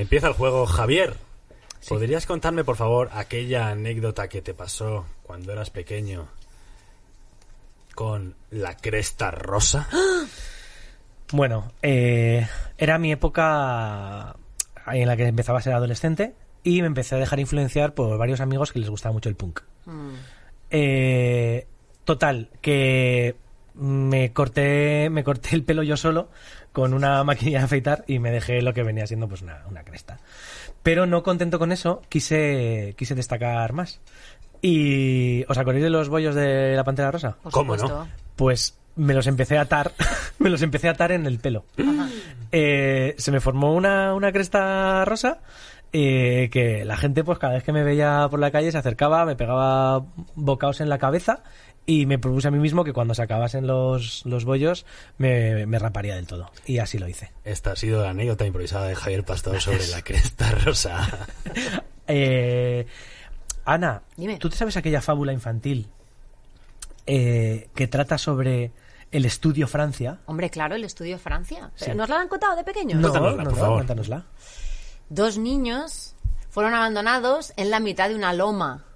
Empieza el juego, Javier. ¿Podrías contarme, por favor, aquella anécdota que te pasó cuando eras pequeño con la cresta rosa? Bueno, eh, era mi época en la que empezaba a ser adolescente y me empecé a dejar influenciar por varios amigos que les gustaba mucho el punk. Eh, total, que me corté, me corté el pelo yo solo con una maquinilla de afeitar y me dejé lo que venía siendo pues una, una cresta. Pero no contento con eso, quise, quise destacar más. Y ¿os acordáis de los bollos de la pantera rosa? Por ¿Cómo supuesto. no? Pues me los empecé a atar, me los empecé a atar en el pelo. Eh, se me formó una, una cresta rosa eh, que la gente pues cada vez que me veía por la calle se acercaba, me pegaba bocaos en la cabeza y me propuse a mí mismo que cuando se acabasen los, los bollos me, me raparía del todo. Y así lo hice. Esta ha sido la anécdota improvisada de Javier Pastor sobre la cresta rosa. Eh, Ana, Dime. ¿tú te sabes aquella fábula infantil eh, que trata sobre el estudio Francia? Hombre, claro, el estudio Francia. Sí. ¿Nos la han contado de pequeños? No, Cuéntanosla, no, por no, favor. cuéntanosla. Dos niños fueron abandonados en la mitad de una loma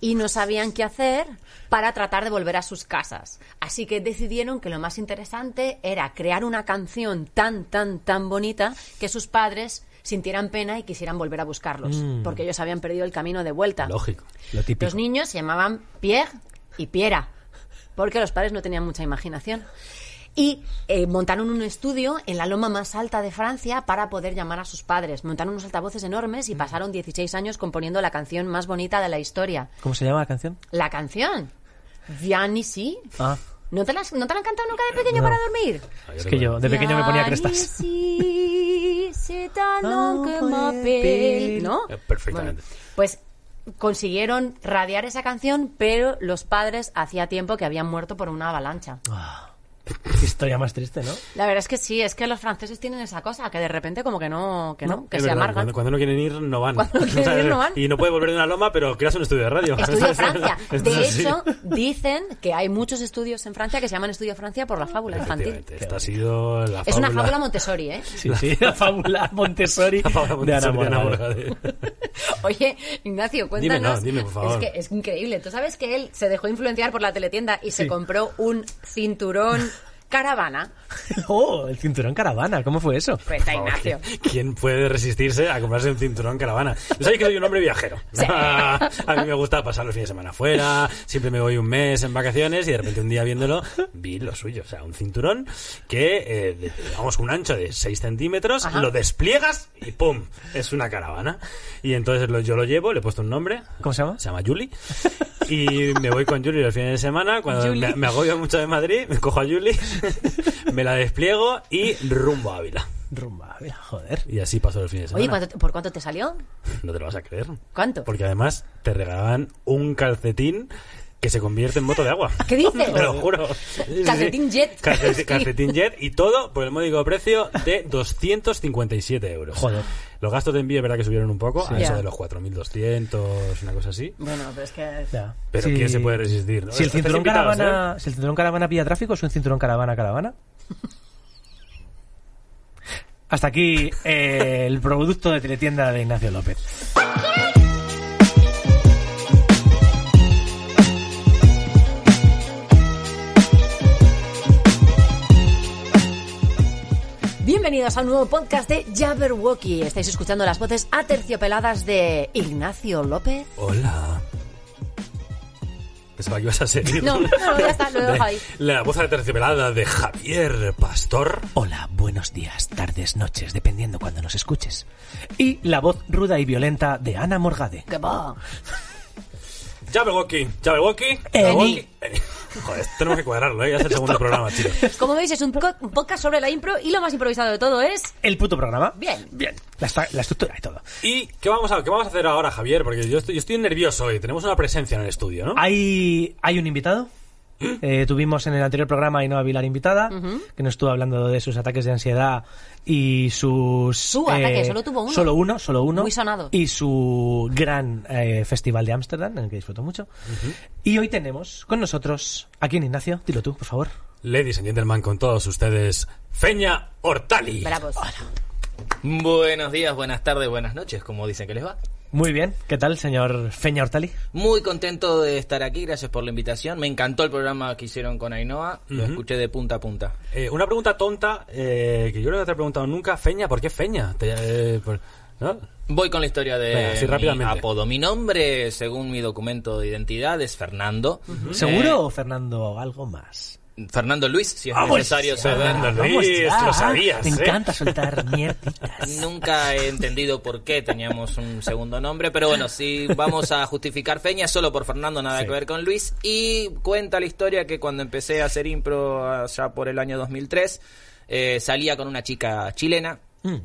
y no sabían qué hacer para tratar de volver a sus casas. Así que decidieron que lo más interesante era crear una canción tan, tan, tan bonita que sus padres sintieran pena y quisieran volver a buscarlos, porque ellos habían perdido el camino de vuelta. Lógico. Lo típico. Los niños se llamaban Pierre y Piera, porque los padres no tenían mucha imaginación. Y eh, montaron un estudio en la loma más alta de Francia para poder llamar a sus padres. Montaron unos altavoces enormes y pasaron 16 años componiendo la canción más bonita de la historia. ¿Cómo se llama la canción? La canción. Viens ici. Ah, ¿No te, la, ¿No te la han cantado nunca de pequeño para dormir? es que yo de pequeño me ponía crestas. ¿No? Eh, Perfectamente. Pues consiguieron radiar esa canción, pero los padres hacía tiempo que habían muerto por una avalancha. Qué historia más triste, ¿no? La verdad es que sí, es que los franceses tienen esa cosa, que de repente como que no, que no, que se verdad, amargan. Cuando, cuando no quieren ir, no van. Cuando no quieren ¿Sabes? ir, no van. Y no puede volver de una loma, pero creas un estudio de radio. Estudio Francia. De hecho, dicen que hay muchos estudios en Francia que se llaman Estudio Francia por la fábula infantil. Esta ha sido la Es una fábula Montessori, ¿eh? Sí, sí, la fábula Montessori, La fábula de Ana Montessori de Ana Morgade. Morgade. Oye, Ignacio, cuéntanos. Dime, no, dime, por favor. Es que es increíble. Tú sabes que él se dejó influenciar por la teletienda y se compró un cinturón caravana. Oh, el cinturón caravana, ¿cómo fue eso? Cuenta, Ignacio. ¿Quién puede resistirse a comprarse un cinturón caravana? Yo sabéis que soy un hombre viajero. Sí. a mí me gusta pasar los fines de semana fuera, siempre me voy un mes en vacaciones y de repente un día viéndolo vi lo suyo. O sea, un cinturón que, eh, de- digamos, un ancho de 6 centímetros, Ajá. lo despliegas y ¡pum! Es una caravana. Y entonces lo- yo lo llevo, le he puesto un nombre. ¿Cómo se llama? Se llama Julie. Y me voy con Julie los fines de semana. Cuando me, me agobio mucho de Madrid, me cojo a Julie, me la despliego y rumbo a Ávila. Rumba, mira, joder. Y así pasó el fin de semana. Oye, ¿cuánto te- ¿por cuánto te salió? No te lo vas a creer. ¿Cuánto? Porque además te regalaban un calcetín que se convierte en moto de agua. ¿Qué dices? Te lo juro. Calcetín jet. Calcetín jet y todo por el módico precio de 257 euros. Joder. Los gastos de envío es verdad que subieron un poco, a eso de los 4.200, una cosa así. Bueno, pero es que... Ya. Pero Sí. ¿quién se puede resistir? no? Si el Estáis cinturón invitados, ¿eh? caravana, si el cinturón caravana pilla tráfico, es un cinturón caravana caravana. Hasta aquí eh, el producto de teletienda de Ignacio López. Bienvenidos al nuevo podcast de Jabberwocky. Estáis escuchando las voces aterciopeladas de Ignacio López. Hola. Pensaba que ibas a seguir. No, no, ya está, lo dejo De- ahí. La voz aterciopelada de Javier Pastor. Hola, buenos días, tardes, noches, dependiendo cuando nos escuches. Y la voz ruda y violenta de Ana Morgade. ¿Qué va? Jabberwocky, Jabberwocky, Jabberwocky. Eni. Joder, tenemos que cuadrarlo, ¿eh? Ya es el segundo programa, tío. Como veis, es un, podcast sobre la impro y lo más improvisado de todo es... El puto programa. Bien. Bien. La estructura y todo. ¿Y qué vamos, a, qué vamos a hacer ahora, Javier? Porque yo estoy, yo estoy nervioso hoy. Tenemos una presencia en el estudio, ¿no? Hay, hay un invitado. Eh, tuvimos en el anterior programa a Ainhoa Vilar invitada, que nos estuvo hablando de sus ataques de ansiedad y sus... eh, Su ataque, solo tuvo uno. Solo uno, solo uno. Muy sonado. Y su gran eh, festival de Ámsterdam, en el que disfruto mucho. Y hoy tenemos con nosotros, aquí en Ignacio, dilo tú, por favor. Ladies and gentlemen, con todos ustedes, Feña Hortali. Bravos. Buenos días, buenas tardes, buenas noches, como dicen que les va. Muy bien, ¿qué tal, señor Feña Hortali? Muy contento de estar aquí, gracias por la invitación. Me encantó el programa que hicieron con Ainhoa, lo escuché de punta a punta. Eh, una pregunta tonta eh, que yo no te he preguntado nunca. Feña, ¿por qué Feña? Te- eh, por- ¿no? Voy con la historia de Venga, mi rápidamente. apodo. Mi nombre, según mi documento de identidad, es Fernando. ¿Seguro o Fernando algo más? Fernando Luis, si es Vamos necesario ya, saber. Fernando Luis, ya. lo sabías, Me ¿eh? encanta soltar mierditas. Nunca he entendido por qué teníamos un segundo nombre, pero bueno, si vamos a justificar Feña, solo por Fernando, nada Sí. que ver con Luis. Y cuenta la historia que cuando empecé a hacer impro allá por el año 2003, eh, salía con una chica chilena Mm.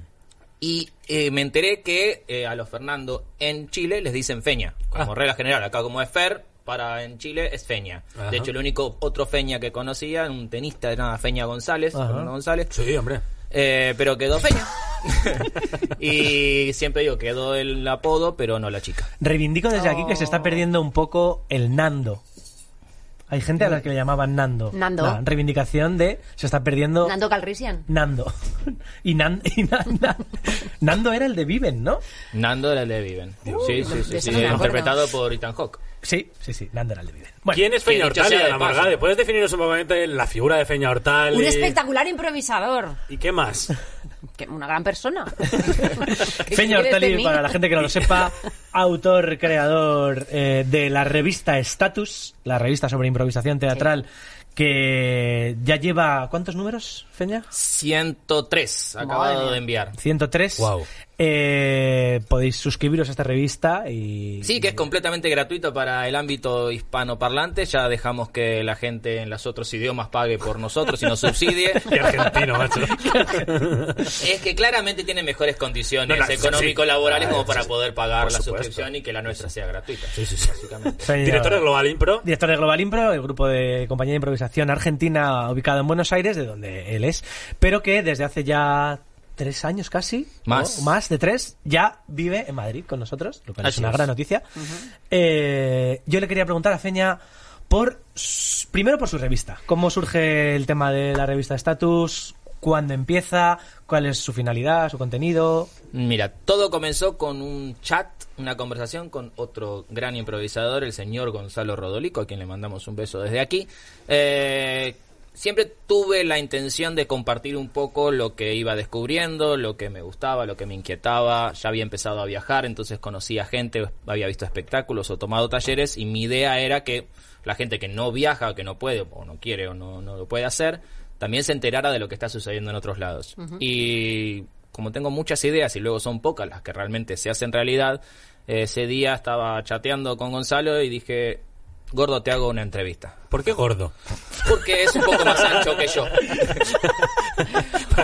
y eh, me enteré que eh, a los Fernando en Chile les dicen Feña, como Ah. regla general. Acá como es Fer, para en Chile es Feña. Ajá. De hecho, el único otro Feña que conocía, un tenista, era Feña González, González. Sí, hombre. Eh, pero quedó Feña. y siempre digo, quedó el apodo, pero no la chica. Reivindico desde aquí que se está perdiendo un poco el Nando. Hay gente a la que le llamaban Nando. Nando. La reivindicación de se está perdiendo Nando Calrissian. Nando. y, Nan- y Nan- Nan- Nando era el de Viven, ¿no? Nando era el de Viven. sí, sí, sí, sí, acuerdo. interpretado por Ethan Hawke. Sí, sí, sí, de Viven. Bueno, ¿Quién es Feña sea de la paso. Morgade? ¿Puedes definirnos un poco la figura de Feña Hortali? Un espectacular improvisador. ¿Y qué más? Que- Una gran persona. ¿Qué Feña Hortali, para la gente que no lo sepa, autor, creador eh, de la revista Status, la revista sobre improvisación teatral, que ya lleva... ¿Cuántos números, Feña? 103, Madre acabado de enviar. 103. Guau. Eh, podéis suscribiros a esta revista y... Sí, que es completamente gratuito para el ámbito hispanoparlante. Ya dejamos que la gente en los otros idiomas pague por nosotros y nos subsidie. Qué argentino, macho. Es que claramente tiene mejores condiciones No, económico-laborales sí. como para poder pagar Por la supuesto. suscripción y que la nuestra sea gratuita. Sí, sí, sí. Básicamente. Director de Global Impro. Director de Global Impro, el grupo de compañía de improvisación argentina ubicado en Buenos Aires, de donde él es, pero que desde hace ya tres años casi, Más. ¿no? más de tres, ya vive en Madrid con nosotros, lo cual es una es. gran noticia. Eh, yo le quería preguntar a Feña por, primero por su revista, cómo surge el tema de la revista Status, cuándo empieza, cuál es su finalidad, su contenido. Mira, todo comenzó con un chat, una conversación con otro gran improvisador, el señor Gonzalo Rodolico, a quien le mandamos un beso desde aquí. Eh, siempre tuve la intención de compartir un poco lo que iba descubriendo, lo que me gustaba, lo que me inquietaba. Ya había empezado a viajar, entonces conocía gente, había visto espectáculos o tomado talleres y mi idea era que la gente que no viaja, que no puede o no quiere o no, no lo puede hacer, también se enterara de lo que está sucediendo en otros lados. Y como tengo muchas ideas y luego son pocas las que realmente se hacen realidad, ese día estaba chateando con Gonzalo y dije, Gordo, te hago una entrevista. ¿Por qué gordo? Porque es un poco más ancho que yo.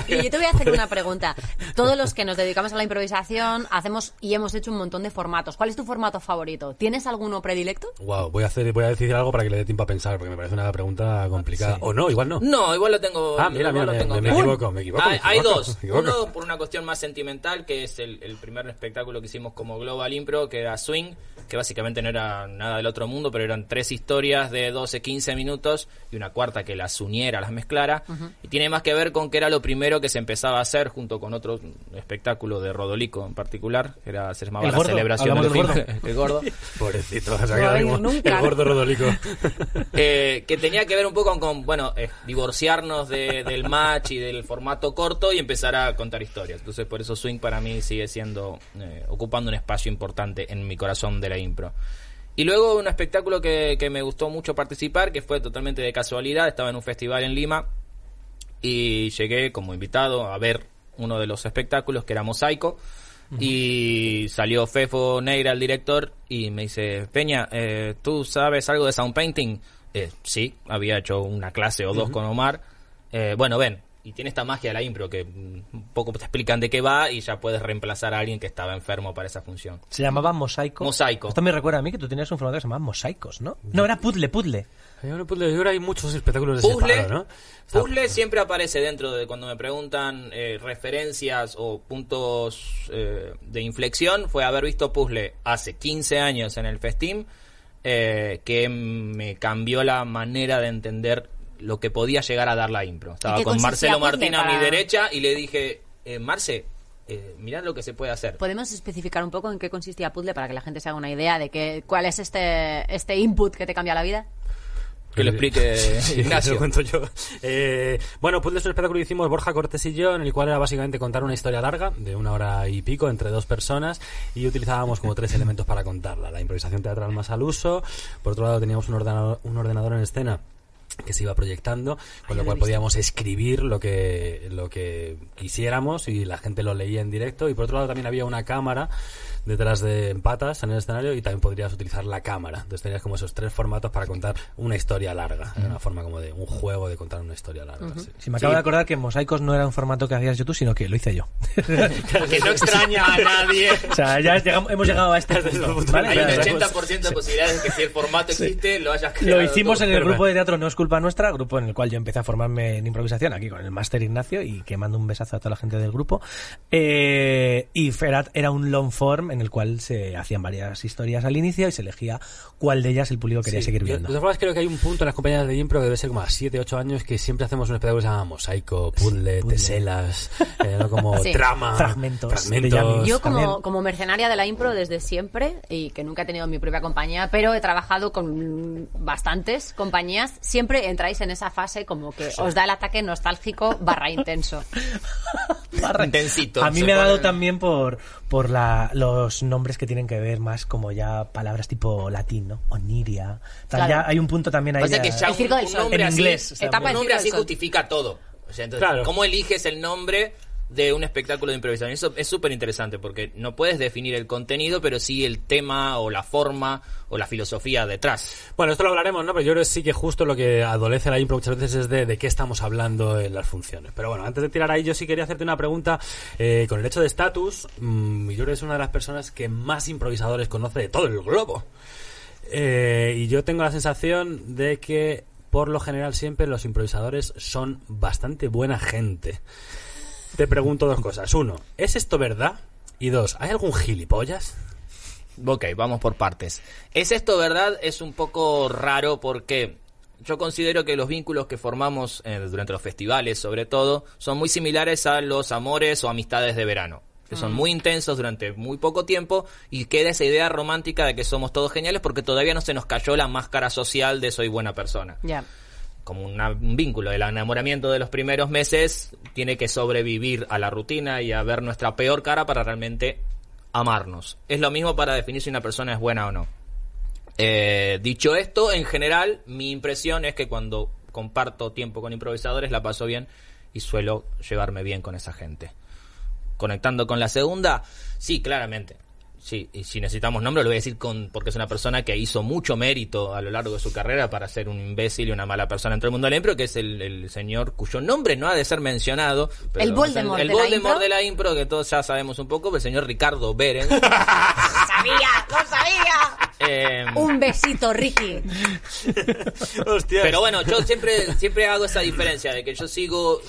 Y yo te voy a hacer una pregunta. Todos los que nos dedicamos a la improvisación hacemos y hemos hecho un montón de formatos. ¿Cuál es tu formato favorito? ¿Tienes alguno predilecto? Wow, voy a hacer, voy a decir algo para que le dé tiempo a pensar, porque me parece una pregunta complicada. O no, igual no. No, igual lo tengo. Ah, mira, igual mira, lo me- tengo me- equivoco, me equivoco, Hay, me hay equivoco, dos. equivoco. Uno por una cuestión más sentimental, que es el, el primer espectáculo que hicimos como Global Impro, que era Swing, que básicamente no era nada del otro mundo, pero eran tres historias de 12, 15 minutos y una cuarta que las uniera, las mezclara. Y tiene más que ver con que era lo primero que se empezaba a hacer junto con otro espectáculo de Rodolico en particular, era, se llamaba El La gordo, Celebración del del Fin. El gordo. Pobrecito, se No nunca. el gordo rodolico. Eh, que tenía que ver un poco con, bueno, eh, divorciarnos de- del match y del formato corto y empezar a contar historias. Entonces, por eso Swing para mí sigue siendo, eh, ocupando un espacio importante en mi corazón de la impro. Y luego un espectáculo que, que me gustó mucho participar, que fue totalmente de casualidad, estaba en un festival en Lima y llegué como invitado a ver uno de los espectáculos que era Mosaico. Y salió Fefo Neira, el director, y me dice, Peña, eh, ¿tú sabes algo de sound painting? Eh, sí, había hecho una clase o dos con Omar. Eh, bueno, ven, y tiene esta magia de la impro que un poco te explican de qué va y ya puedes reemplazar a alguien que estaba enfermo para esa función. Se llamaba Mosaico. Mosaico. Esto me recuerda a mí que tú tenías un formato que se llamaba Mosaicos, ¿no? No, era Puzzle, Puzzle. Puzzle- Ahora hay muchos espectáculos de Puzzle, separado, ¿no? Puzzle siempre aparece dentro de cuando me preguntan eh, referencias o puntos eh, de inflexión. Fue haber visto Puzzle hace 15 años en el Festim, eh, que me cambió la manera de entender lo que podía llegar a dar la impro. Estaba con Marcelo Martín a mi derecha y le dije, eh, Marce, eh, mirá lo que se puede hacer. ¿Podemos especificar un poco en qué consistía Puzzle para que la gente se haga una idea de que, cuál es este, este input que te cambia la vida? Que lo explique Sí, Ignacio. lo cuento yo. Eh, bueno, Puzzle es un espectáculo que hicimos Borja Cortés y yo, en el cual era básicamente contar una historia larga, de una hora y pico, entre dos personas, y utilizábamos como tres elementos para contarla. La improvisación teatral más al uso, por otro lado teníamos un ordenador, un ordenador en escena que se iba proyectando, con lo cual podíamos escribir lo que, lo que quisiéramos y la gente lo leía en directo. Y por otro lado también había una cámara detrás de patas en el escenario y también podrías utilizar la cámara. Entonces tenías como esos tres formatos para contar una historia larga. Era una forma como de un juego de contar una historia larga. sí. Si me acabo de acordar que Mosaicos no era un formato que hacías yo tú, sino que lo hice yo. Que no extraña a nadie. o sea, ya llegamos- hemos llegado a este punto. ¿vale? Hay un Claro. 80% de posibilidades de que si el formato existe, lo hayas creado Lo hicimos tú. en el grupo de teatro No es culpa nuestra, grupo en el cual yo empecé a formarme en improvisación, aquí con el máster Ignacio, y que mando un besazo a toda la gente del grupo. Eh, y era, era un long form en el cual se hacían varias historias al inicio y se elegía cuál de ellas el público quería Sí, seguir yo, viendo. De todas formas, creo que hay un punto en las compañías de impro que debe ser como a 7, 8 años que siempre hacemos un espectáculo que se llama mosaico, puzzle, teselas, eh, ¿no? como Sí. trama, Fragmentos fragmentos. Yo como, como mercenaria de la impro desde siempre y que nunca he tenido mi propia compañía, pero he trabajado con bastantes compañías, siempre entráis en esa fase como que os da el ataque nostálgico barra intenso. Intensito. A mí me ha dado también por, por la, los nombres que tienen que ver más como ya palabras tipo latín, ¿no? Oniria. Tal, Claro. ya hay un punto también ahí. De- que ya El un, Circo del un Sol. nombre En así, inglés, o sea, Etapa un nombre así justifica todo. O sea, entonces, Claro. ¿cómo eliges el nombre de un espectáculo de improvisación? Eso es súper interesante porque no puedes definir el contenido, pero sí el tema o la forma o la filosofía detrás. Bueno, esto lo hablaremos, ¿no? Pero yo creo que sí que justo lo que adolece la impro muchas veces es de, de qué estamos hablando en las funciones. Pero bueno, antes de tirar ahí, yo sí quería hacerte una pregunta eh, con el hecho de estatus. mm, yo creo que es una de las personas que más improvisadores conoce de todo el globo. Eh, y yo tengo la sensación de que, por lo general, siempre los improvisadores son bastante buena gente. Te pregunto dos cosas. Uno, ¿es esto verdad? Y dos, ¿hay algún gilipollas? Ok, vamos por partes. ¿Es esto verdad? Es un poco raro porque yo considero que los vínculos que formamos eh, durante los festivales, sobre todo, son muy similares a los amores o amistades de verano. Que son muy intensos durante muy poco tiempo y queda esa idea romántica de que somos todos geniales porque todavía no se nos cayó la máscara social de soy buena persona Ya. Como un vínculo. El enamoramiento de los primeros meses tiene que sobrevivir a la rutina y a ver nuestra peor cara para realmente amarnos. Es lo mismo para definir si una persona es buena o no. Eh, dicho esto, en general, mi impresión es que cuando comparto tiempo con improvisadores la paso bien y suelo llevarme bien con esa gente. Conectando con la segunda, sí, claramente. Sí, y si necesitamos nombre lo voy a decir con porque es una persona que hizo mucho mérito a lo largo de su carrera para ser un imbécil y una mala persona en todo el mundo de la impro, que es el, el señor cuyo nombre no ha de ser mencionado. pero El Voldemort el, de la Voldemort impro. de la impro, que todos ya sabemos un poco, el señor Ricardo Beren. ¡Sabía! ¡Lo sabía! Eh, Un besito, Ricky. Hostia. Pero bueno, yo siempre, siempre hago esa diferencia de que yo sigo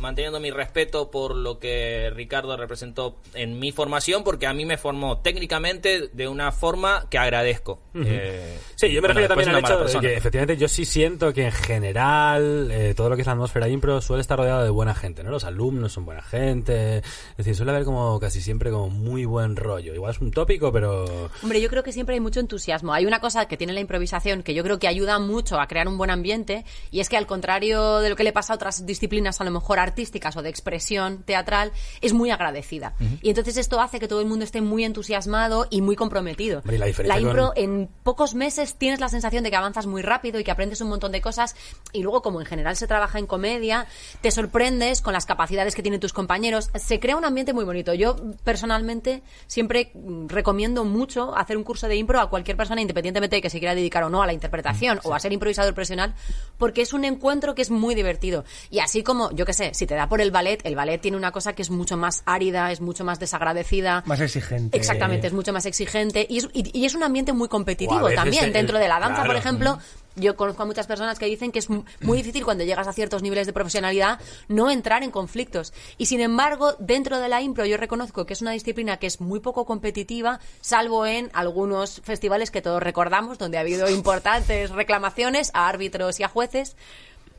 manteniendo mi respeto por lo que Ricardo representó en mi formación, porque a mí me formó técnicamente de una forma que agradezco. Eh, Sí, yo me bueno, refiero también al hecho de persona. que efectivamente yo sí siento que en general eh, todo lo que es la atmósfera impro suele estar rodeado de buena gente, ¿no? Los alumnos son buena gente, es decir, suele haber como casi siempre como muy buen rollo. Igual es un tópico, pero... Hombre, yo creo que siempre hay mucho entusiasmo entusiasmo. Hay una cosa que tiene la improvisación que yo creo que ayuda mucho a crear un buen ambiente y es que al contrario de lo que le pasa a otras disciplinas a lo mejor artísticas o de expresión teatral, es muy agradecida. Y entonces esto hace que todo el mundo esté muy entusiasmado y muy comprometido. Hombre, la diferencia impro con- en pocos meses tienes la sensación de que avanzas muy rápido y que aprendes un montón de cosas y luego como en general se trabaja en comedia, te sorprendes con las capacidades que tienen tus compañeros. Se crea un ambiente muy bonito. Yo personalmente siempre mm, recomiendo mucho hacer un curso de impro a cualquier persona independientemente de que se quiera dedicar o no a la interpretación o a ser improvisador profesional porque es un encuentro que es muy divertido. Y así como, yo qué sé, si te da por el ballet, el ballet tiene una cosa que es mucho más árida, es mucho más desagradecida. Más exigente. Exactamente, es mucho más exigente y es, y- y es un ambiente muy competitivo también. Dentro de la danza, claro. por ejemplo, yo conozco a muchas personas que dicen que es mu- muy difícil cuando llegas a ciertos niveles de profesionalidad no entrar en conflictos. Y sin embargo, dentro de la impro yo reconozco que es una disciplina que es muy poco competitiva, salvo en algunos festivales que todos recordamos, donde ha habido importantes reclamaciones a árbitros y a jueces.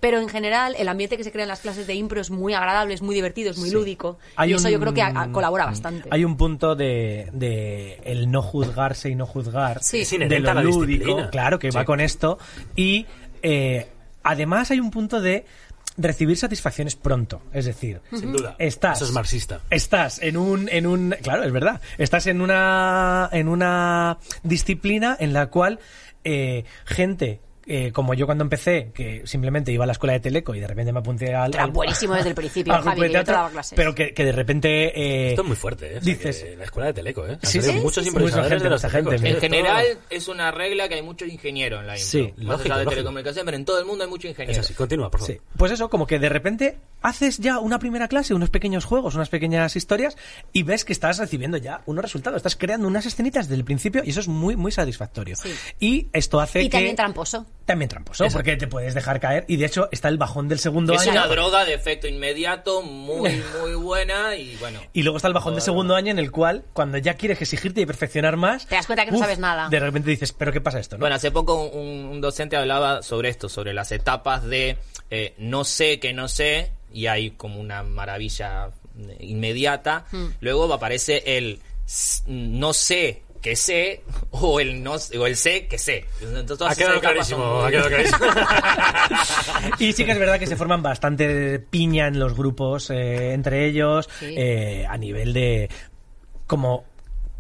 Pero en general, el ambiente que se crea en las clases de impro es muy agradable, es muy divertido, es muy lúdico. Hay y eso un- yo creo que a- a- colabora bastante. Hay un punto de, de el no juzgarse y no juzgar Sí. De lo lúdico, disciplina. claro, que Sí. va con esto. Y eh, además hay un punto de recibir satisfacciones pronto. Es decir, Sin duda. estás. Eso es marxista. Estás en un, en un, claro, es verdad. Estás en una, en una disciplina en la cual eh, gente eh, como yo cuando empecé, que simplemente iba a la escuela de Teleco y de repente me apunté al. Era buenísimo desde el principio, Javi, que yo te teatro, daba clases. Pero que, que de repente. eh, Esto es muy fuerte, ¿eh? O sea, dices- la escuela de Teleco, ¿eh? Sí, sí, muchos sí, sí. improvisadores Mucha gente, de los mucha gente, Telecos. ¿eh? En Todo- general es una regla que hay mucho ingeniero en la impro. Sí, Más allá lógico, de lógico. telecomunicación, pero en todo el mundo hay mucho Es ingeniero. así, continúa, por favor. Sí. Pues eso, como que de repente haces ya una primera clase, unos pequeños juegos, unas pequeñas historias y ves que estás recibiendo ya unos resultados, estás creando unas escenitas desde el principio y eso es muy, muy satisfactorio. Sí. Y esto hace Y que... también tramposo. También tramposo, porque te puedes dejar caer y de hecho está el bajón del segundo Es año. una droga de efecto inmediato, muy, muy buena y bueno. Y luego está el bajón del segundo año en el cual, cuando ya quieres exigirte y perfeccionar más, Te das cuenta que no sabes nada. De repente dices, ¿pero qué pasa esto? no? Bueno, hace poco un, un docente hablaba sobre esto, sobre las etapas de eh, no sé que no sé, y hay como una maravilla eh, inmediata. Hmm. Luego aparece el no sé que sé o el no o el sé que sé. Entonces, Ha quedado clarísimo, muy- ha quedado clarísimo. Y sí que es verdad que se forman bastante piña en los grupos eh, entre ellos Sí. eh, a nivel de como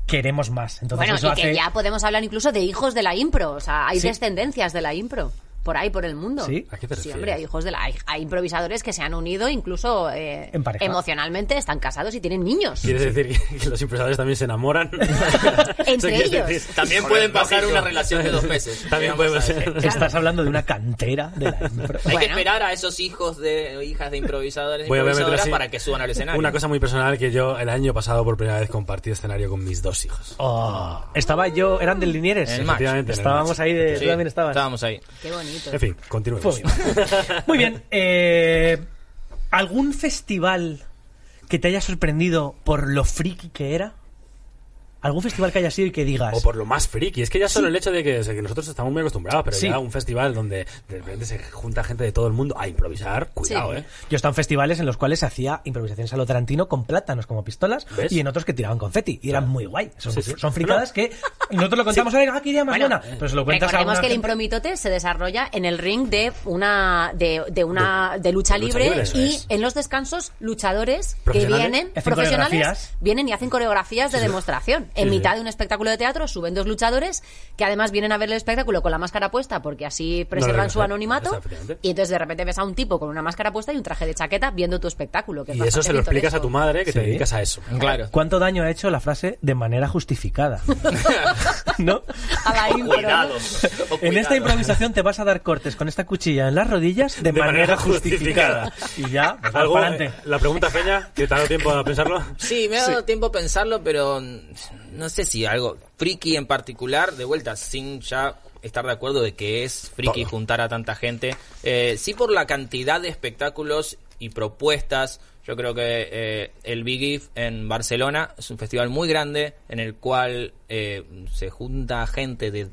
queremos más. Entonces Bueno, eso y que ya podemos hablar incluso de hijos de la impro. O sea, hay Sí. descendencias de la impro. Por ahí, por el mundo. ¿Sí? ¿A qué te Sí, hombre, hay hijos de la... Hay, hay improvisadores que se han unido, incluso eh, En pareja. emocionalmente, están casados y tienen niños. ¿Quieres decir que, que los improvisadores también se enamoran? Entre ellos. decir- También Joder, pueden pasar lógico. una relación de dos meses. También a ser. Estás hablando de una cantera de la impro. Hay Bueno. que esperar a esos hijos de hijas de improvisadores, Voy a meter improvisadoras así para que suban al escenario. Una cosa muy personal que yo el año pasado por primera vez compartí escenario con mis dos hijos. Oh, estaba yo, eran del Linieres. En el en Estábamos match. ahí de... Sí, tú también estabas. Estábamos ahí. Qué bonito. En fin, continuemos. Fue muy bien. Muy bien. eh, ¿Algún festival que te haya sorprendido por lo friki que era? ¿Algún festival que haya sido y que digas... O por lo más friki. Es que ya solo el hecho de que, o sea, que nosotros estamos muy acostumbrados, pero Sí. ya un festival donde de repente se junta gente de todo el mundo a improvisar, cuidado, Sí. ¿eh? Yo he estado en festivales en los cuales se hacía improvisaciones a lo Tarantino con plátanos como pistolas ¿Ves? y en otros que tiraban confeti. Y eran muy guay. Son, Sí, sí. son fricadas que nosotros lo contamos, "Ay, ah, qué idea más Bueno, buena. Pero se lo cuentas a Recordemos una que el impromitote se desarrolla en el ring de una de, de una de lucha de lucha libre y es. en los descansos luchadores que vienen profesionales vienen y hacen coreografías de demostración en Sí, sí. mitad de un espectáculo de teatro suben dos luchadores que además vienen a ver el espectáculo con la máscara puesta porque así preservan su anonimato y entonces de repente ves a un tipo con una máscara puesta y un traje de chaqueta viendo tu espectáculo que es Y eso se lo explicas a tu madre que te dedicas a eso. Claro. ¿Cuánto daño ha hecho la frase de manera justificada? ¿No? a la impro, ¿no? Cuidado. o En esta improvisación te vas a dar cortes con esta cuchilla en las rodillas de, manera, justificada. Y ya, pues ¿Algo, para eh, adelante. la pregunta, Peña, que te ha dado tiempo a pensarlo. Sí, me ha dado tiempo a pensarlo, pero no sé si algo friki en particular, de vuelta, sin ya estar de acuerdo de que es friki Todo. juntar a tanta gente. Eh, sí por la cantidad de espectáculos y propuestas. Yo creo que eh, el Big If en Barcelona es un festival muy grande en el cual eh, se junta gente de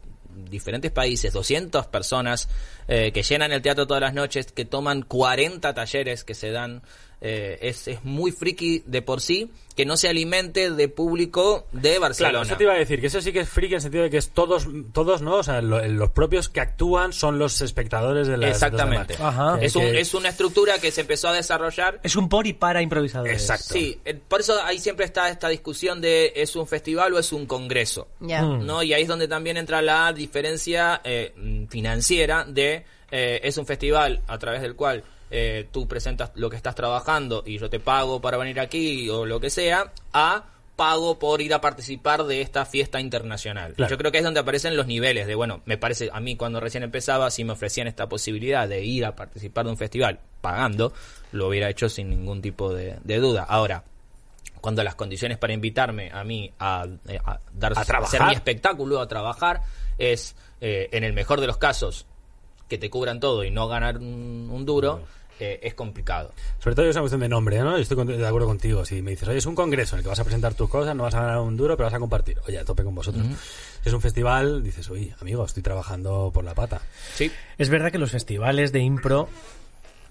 diferentes países, 200 personas eh, que llenan el teatro todas las noches, que toman 40 talleres que se dan eh, es, es muy friki de por sí, que no se alimente de público de Barcelona. Claro, eso te iba a decir, que eso sí que es friki en el sentido de que es todos, todos ¿no? O sea, lo- los propios que actúan son los espectadores de la Exactamente. Ajá. Es, un- es una estructura que se empezó a desarrollar Es un por y para improvisadores. Exacto. Sí, eh, por eso ahí siempre está esta discusión de es un festival o es un congreso. Ya. Mm. ¿no? Y ahí es donde también entra la diferencia eh, mm, financiera de eh, es un festival a través del cual eh, tú presentas lo que estás trabajando y yo te pago para venir aquí o lo que sea, a pago por ir a participar de esta fiesta internacional. Claro. Yo creo que es donde aparecen los niveles de, bueno, me parece, a mí cuando recién empezaba, si me ofrecían esta posibilidad de ir a participar de un festival pagando, lo hubiera hecho sin ningún tipo de, de duda. Ahora, cuando las condiciones para invitarme a mí a, eh, a dar A trabajar. hacer mi espectáculo, a trabajar, es eh, en el mejor de los casos que te cubran todo y no ganar un, un duro, eh, es complicado. Sobre todo es una cuestión de nombre, ¿no? Yo estoy de acuerdo contigo. Si me dices, oye, es un congreso en el que vas a presentar tus cosas, no vas a ganar un duro, pero vas a compartir. Oye, a tope con vosotros. Si es un festival, dices, oye, amigo, estoy trabajando por la pata. Sí, Es verdad que los festivales de impro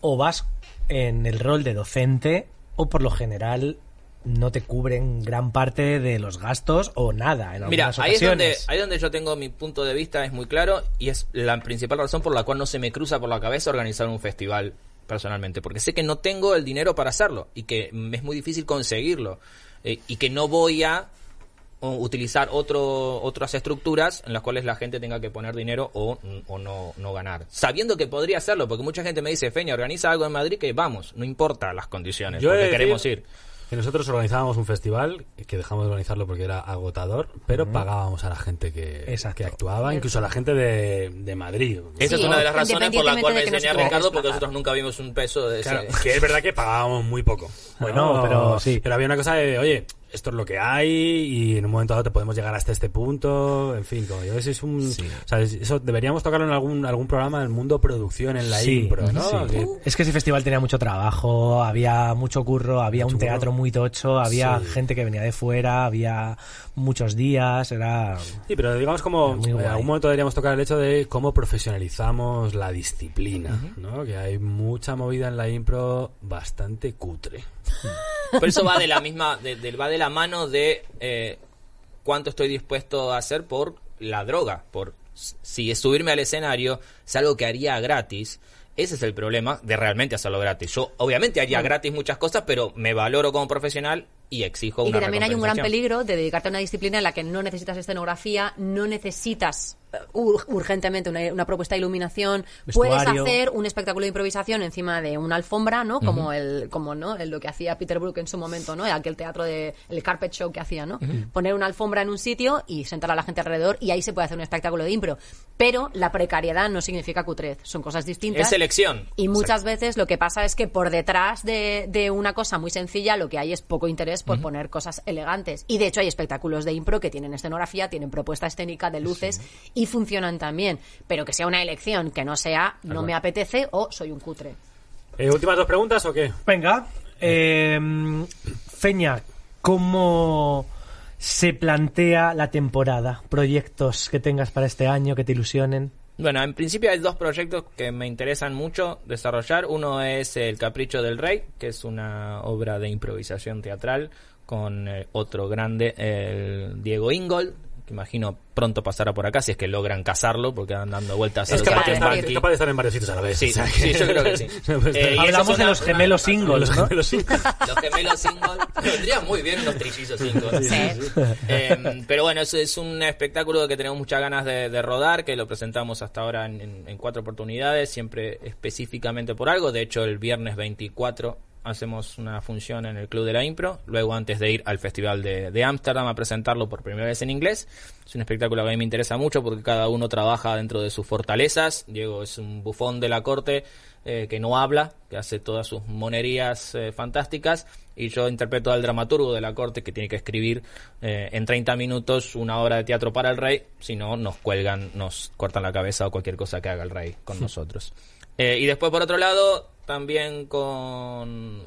o vas en el rol de docente o por lo general no te cubren gran parte de los gastos o nada en Mira, ahí es, donde, ahí es donde yo tengo mi punto de vista, es muy claro, y es la principal razón por la cual no se me cruza por la cabeza organizar un festival personalmente, porque sé que no tengo el dinero para hacerlo y que es muy difícil conseguirlo eh, y que no voy a utilizar otro, otras estructuras en las cuales la gente tenga que poner dinero o, o no, no ganar. Sabiendo que podría hacerlo, porque mucha gente me dice, Feña, organiza algo en Madrid que vamos, no importa las condiciones, Yo porque queremos ir. Que nosotros organizábamos un festival que dejamos de organizarlo porque era agotador, pero pagábamos a la gente que, que actuaba, incluso a la gente de, de Madrid. Esa Sí, es una de las razones por la cual me enseñé a Ricardo, porque nosotros nunca vimos un peso de ese. Que es verdad que pagábamos muy poco. Bueno, pero sí. Pero había una cosa de, oye, esto es lo que hay y en un momento dado te podemos llegar hasta este punto. En fin, como yo ves, es un. o sea, es- eso deberíamos tocarlo en algún, algún programa del mundo producción en la Sí, impro, ¿no? sí. Que- Es que ese festival tenía mucho trabajo, había mucho curro, había un teatro curro. muy tocho, había Sí. gente que venía de fuera, había muchos días, era... Sí, pero digamos como en algún momento deberíamos tocar el hecho de cómo profesionalizamos la disciplina, ¿no? Que hay mucha movida en la impro bastante cutre. Pero eso va de la misma, de, de- va de la mano de eh, cuánto estoy dispuesto a hacer por la droga, por si es subirme al escenario es algo que haría gratis. Ese es el problema de realmente hacerlo gratis. Yo obviamente haría gratis muchas cosas, pero me valoro como profesional y exijo Y una que también hay un gran peligro de dedicarte a una disciplina en la que no necesitas escenografía, no necesitas eh, ur- urgentemente una, una propuesta de iluminación, puedes hacer un espectáculo de improvisación encima de una alfombra, ¿no? Como el como no, el- lo que hacía Peter Brook en su momento, ¿no? Aquel teatro de el carpet show que hacía, ¿no? Poner una alfombra en un sitio y sentar a la gente alrededor y ahí se puede hacer un espectáculo de impro, pero la precariedad no significa cutrez, son cosas distintas. Es selección. Y muchas veces lo que pasa es que por detrás de, de una cosa muy sencilla lo que hay es poco interés por poner cosas elegantes. Y de hecho hay espectáculos de impro que tienen escenografía, tienen propuesta escénica de luces y funcionan también. Pero que sea una elección, que no sea no me apetece o soy un cutre. Eh, ¿Últimas dos preguntas o qué? Venga, eh, Feña, ¿cómo se plantea la temporada? ¿Proyectos que tengas para este año que te ilusionen? Bueno, en principio hay dos proyectos que me interesan mucho desarrollar. Uno es El Capricho del Rey, que es una obra de improvisación teatral con eh, otro grande, el Diego Ingold, que imagino pronto pasará por acá si es que logran casarlo, porque van dando vueltas a Es los capaz, de capaz de estar en varios sitios a la vez. Sí, O sea sí, yo creo que sí. Eh, Hablamos de los gemelos Ingold, los gemelos Ingold. Los gemelos Ingold. Vendrían muy bien unos trillizos Ingold. Sí. Eh, pero bueno, es, es un espectáculo que tenemos muchas ganas de, de rodar, que lo presentamos hasta ahora en, en- en cuatro oportunidades, siempre específicamente por algo. De hecho, el viernes 24 hacemos una función en el Club de la Impro, luego antes de ir al Festival de de Ámsterdam a presentarlo por primera vez en inglés. Es un espectáculo que a mí me interesa mucho porque cada uno trabaja dentro de sus fortalezas. Diego es un bufón de la corte eh, que no habla, que hace todas sus monerías eh, fantásticas, y yo interpreto al dramaturgo de la corte que tiene que escribir eh, en 30 minutos una obra de teatro para el rey, si no nos cuelgan, nos cortan la cabeza o cualquier cosa que haga el rey con nosotros. Y después, por otro lado, también con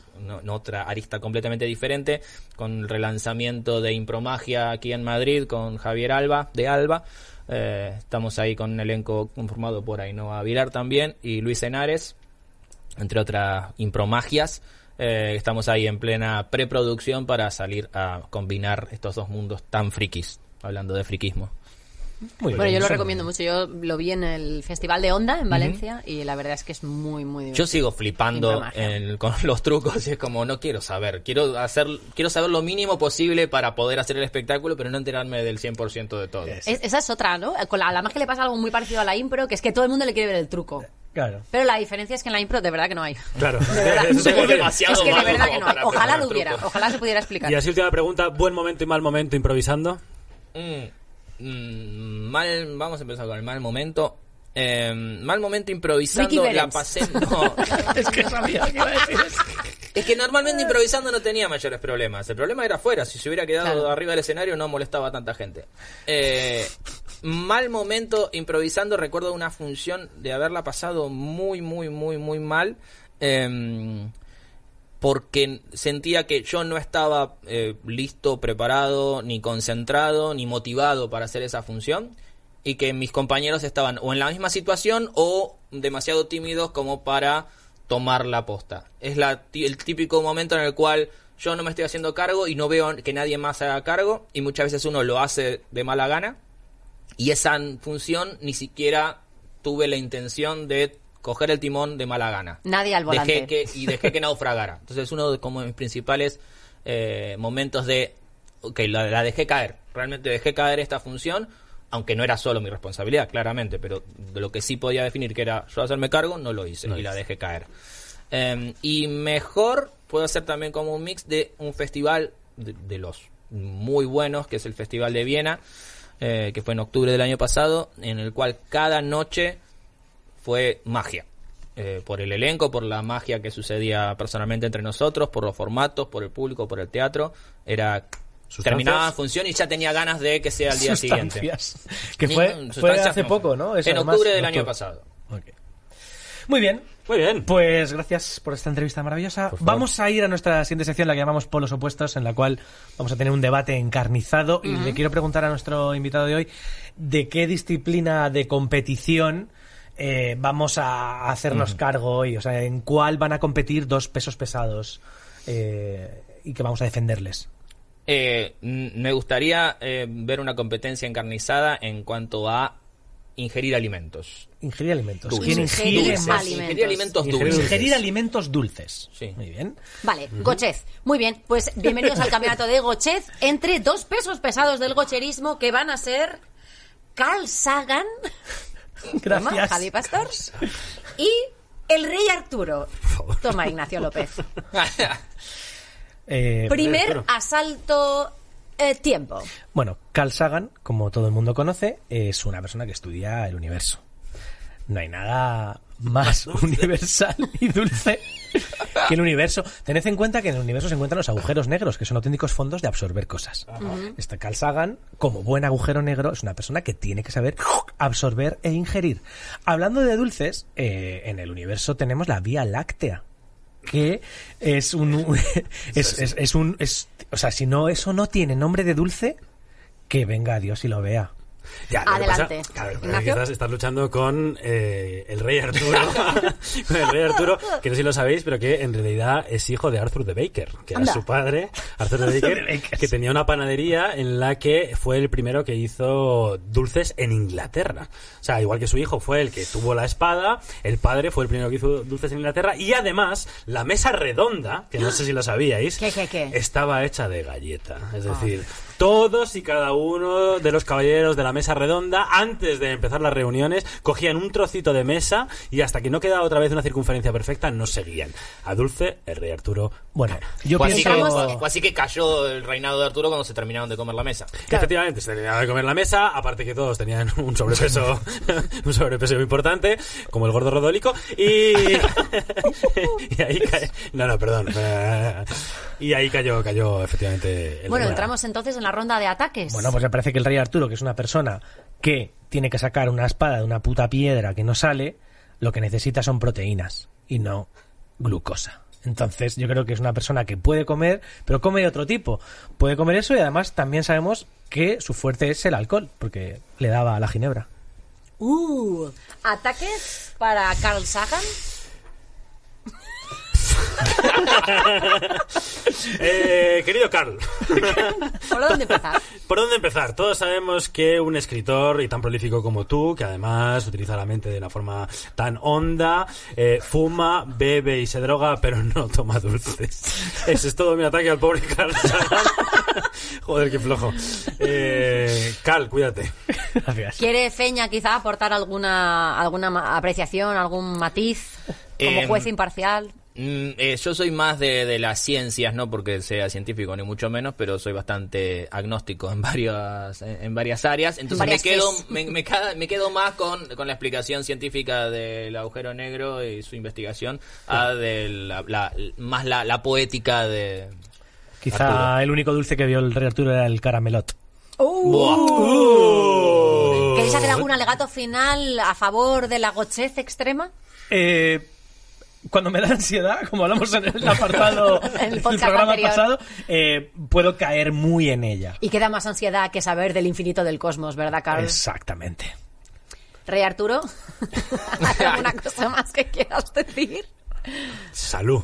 otra arista completamente diferente, con el relanzamiento de Impromagia aquí en Madrid con Javier Alba, de Alba. Eh, estamos ahí con un elenco conformado por Ainhoa Vilar también y Luis Henares, entre otras impromagias. Eh, estamos ahí en plena preproducción para salir a combinar estos dos mundos tan frikis, hablando de friquismo. Muy Bueno, bien, yo lo recomiendo mucho. Yo lo vi en el Festival de Onda en Valencia y la verdad es que es muy, muy divertido. Yo sigo flipando en- con los trucos y es como no quiero saber, quiero hacer quiero saber lo mínimo posible para poder hacer el espectáculo, pero no enterarme del 100% de todo. Es- esa es otra, ¿no? Con la, además que le pasa algo muy parecido a la impro, que es que todo el mundo le quiere ver el truco. Claro. Pero la diferencia es que en la impro de verdad que no hay. Claro. verdad. Eso es que- demasiado es que de verdad que no hay. Ojalá lo hubiera, ojalá se pudiera explicar. Y así última pregunta, buen momento y mal momento improvisando. Mm, mal, vamos a empezar con el mal momento. Eh, mal momento improvisando, la pasé. No. es que sabía que iba a decir eso. Es que normalmente improvisando no tenía mayores problemas. El problema era afuera. Si se hubiera quedado Claro. arriba del escenario no molestaba a tanta gente. Eh, mal momento improvisando. Recuerdo una función de haberla pasado muy, muy, muy, muy mal. em, porque sentía que yo no estaba eh, listo, preparado, ni concentrado, ni motivado para hacer esa función. Y que mis compañeros estaban o en la misma situación o demasiado tímidos como para tomar la posta. Es el típico momento en el cual yo no me estoy haciendo cargo y no veo que nadie más haga cargo y muchas veces uno lo hace de mala gana y esa función ni siquiera tuve la intención de coger el timón de mala gana. Nadie al volante. Dejé que, y dejé que naufragara. Entonces uno de como de mis principales eh, momentos de, ok, la, la dejé caer. Realmente dejé caer esta función, aunque no era solo mi responsabilidad, claramente, pero de lo que sí podía definir que era yo hacerme cargo, no lo hice y la dejé caer. Eh, y mejor puedo hacer también como un mix de un festival de, de los muy buenos, que es el Festival de Viena, eh, que fue en octubre del año pasado, en el cual cada noche fue magia. Eh, por el elenco, por la magia que sucedía personalmente entre nosotros, por los formatos, por el público, por el teatro. Era ¿Sustancias? terminaba la función y ya tenía ganas de que sea el día siguiente. Que fue, fue hace no. poco, ¿no? Eso, en además, octubre del año pasado. Muy bien. Muy bien. Pues gracias por esta entrevista maravillosa. Vamos a ir a nuestra siguiente sección, la que llamamos Polos Opuestos, en la cual vamos a tener un debate encarnizado. Y le quiero preguntar a nuestro invitado de hoy de qué disciplina de competición eh, vamos a hacernos cargo hoy. O sea, en cuál van a competir dos pesos pesados eh, y que vamos a defenderles. Eh, me gustaría eh, ver una competencia encarnizada en cuanto a ingerir alimentos. Ingerir alimentos. Dulces. ¿Quién Ingerir ingiere Dulces. más? alimentos. Ingerir alimentos dulces. ingerir alimentos dulces. Sí. Muy bien. Vale, Gochez. Muy bien, pues bienvenidos al campeonato de Gochez entre dos pesos pesados del gocherismo que van a ser Carl Sagan, toma, Gracias. Javi Pastor, y el rey Arturo. Toma, Ignacio López. Eh, Primer Arturo. asalto eh, tiempo. Bueno, Carl Sagan, como todo el mundo conoce, es una persona que estudia el universo. No hay nada más universal y dulce que el universo. Tened en cuenta que en el universo se encuentran los agujeros negros, que son auténticos fondos de absorber cosas. Este Carl Sagan, como buen agujero negro, es una persona que tiene que saber absorber e ingerir. Hablando de dulces, eh, en el universo tenemos la Vía Láctea que es un es, es- es un es- o sea si no eso no tiene nombre de dulce que venga Dios y lo vea Ya, Adelante. pasa- claro, Ignacio. estás, luchando con eh, el rey Arturo. con el rey Arturo, que no sé si lo sabéis, pero que en realidad es hijo de Arthur de Baker, que era su padre, Arthur de Baker, que tenía una panadería en la que fue el primero que hizo dulces en Inglaterra. O sea, igual que su hijo fue el que tuvo la espada, el padre fue el primero que hizo dulces en Inglaterra y además la mesa redonda, que no sé si lo sabíais, ¿Qué, qué, qué? estaba hecha de galleta. Es decir, todos y cada uno de los caballeros de la mesa redonda, antes de empezar las reuniones, cogían un trocito de mesa y hasta que no quedaba otra vez una circunferencia perfecta, no seguían. A Dulce, el rey Arturo. Bueno yo Fue así, que, pienso así que cayó el reinado de Arturo cuando se terminaron de comer la mesa. Efectivamente, se terminaba de comer la mesa, aparte que todos tenían un sobrepeso, un sobrepeso importante, como el gordo rodólico, y, y ahí ca- no, no, perdón, eh, y ahí cayó, cayó efectivamente. el Bueno, entramos entonces en la ronda de ataques. bueno pues me parece que el rey Arturo que es una persona que tiene que sacar una espada de una puta piedra que no sale lo que necesita son proteínas y no glucosa entonces yo creo que es una persona que puede comer pero come de otro tipo puede comer eso y además también sabemos que su fuerte es el alcohol porque le daba a la ginebra Uh, ataques para Carl Sagan. Eh, querido Carl, ¿Por dónde empezar? ¿por dónde empezar? Todos sabemos que un escritor y tan prolífico como tú, que además utiliza la mente de una forma tan honda, eh, fuma, bebe y se droga, pero no toma dulces. Ese es todo mi ataque al pobre Carl. Sagan. Joder, qué flojo. Eh, Carl, cuídate. Gracias. ¿Quiere Feña quizá aportar alguna, alguna apreciación, algún matiz como Em, juez imparcial? Mm, eh, yo soy más de, de las ciencias, no porque sea científico ni mucho menos, pero soy bastante agnóstico en varias en, en varias áreas. Entonces me quedo me, me me quedo más con, con la explicación científica del agujero negro y su investigación a de la, la- más la, la poética de Quizá Arturo. el único dulce que vio el rey Arturo era el caramelot. ¿Queréis hacer algún alegato final a favor de la gochez extrema? Eh, cuando me da ansiedad, como hablamos en el apartado el del programa anterior. pasado, eh, puedo caer muy en ella. Y queda más ansiedad que saber del infinito del cosmos, ¿verdad, Carl? Exactamente. Rey Arturo, ¿hay alguna cosa más que quieras decir? Salud.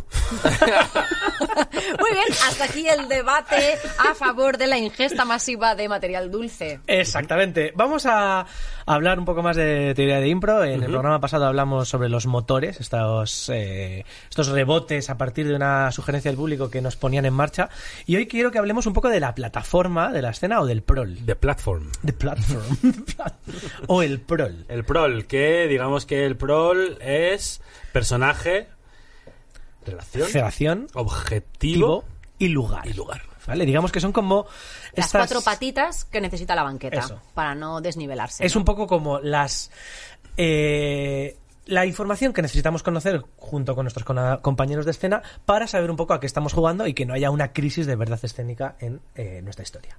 Muy bien, hasta aquí el debate a favor de la ingesta masiva de material dulce. Exactamente. Vamos a hablar un poco más de teoría de impro. En el programa pasado hablamos sobre los motores, estos, eh, estos rebotes a partir de una sugerencia del público que nos ponían en marcha. Y hoy quiero que hablemos un poco de la plataforma de la escena o del prol. The Platform. The platform. o el prol. El prol, que digamos que el prol es personaje, relación, Relación, objetivo activo y lugar. y lugar. ¿Vale? Digamos que son como Las estas- cuatro patitas que necesita la banqueta Eso. para no desnivelarse. Es ¿no? un poco como las. eh, la información que necesitamos conocer junto con nuestros compañeros de escena para saber un poco a qué estamos jugando y que no haya una crisis de verdad escénica en eh, nuestra historia.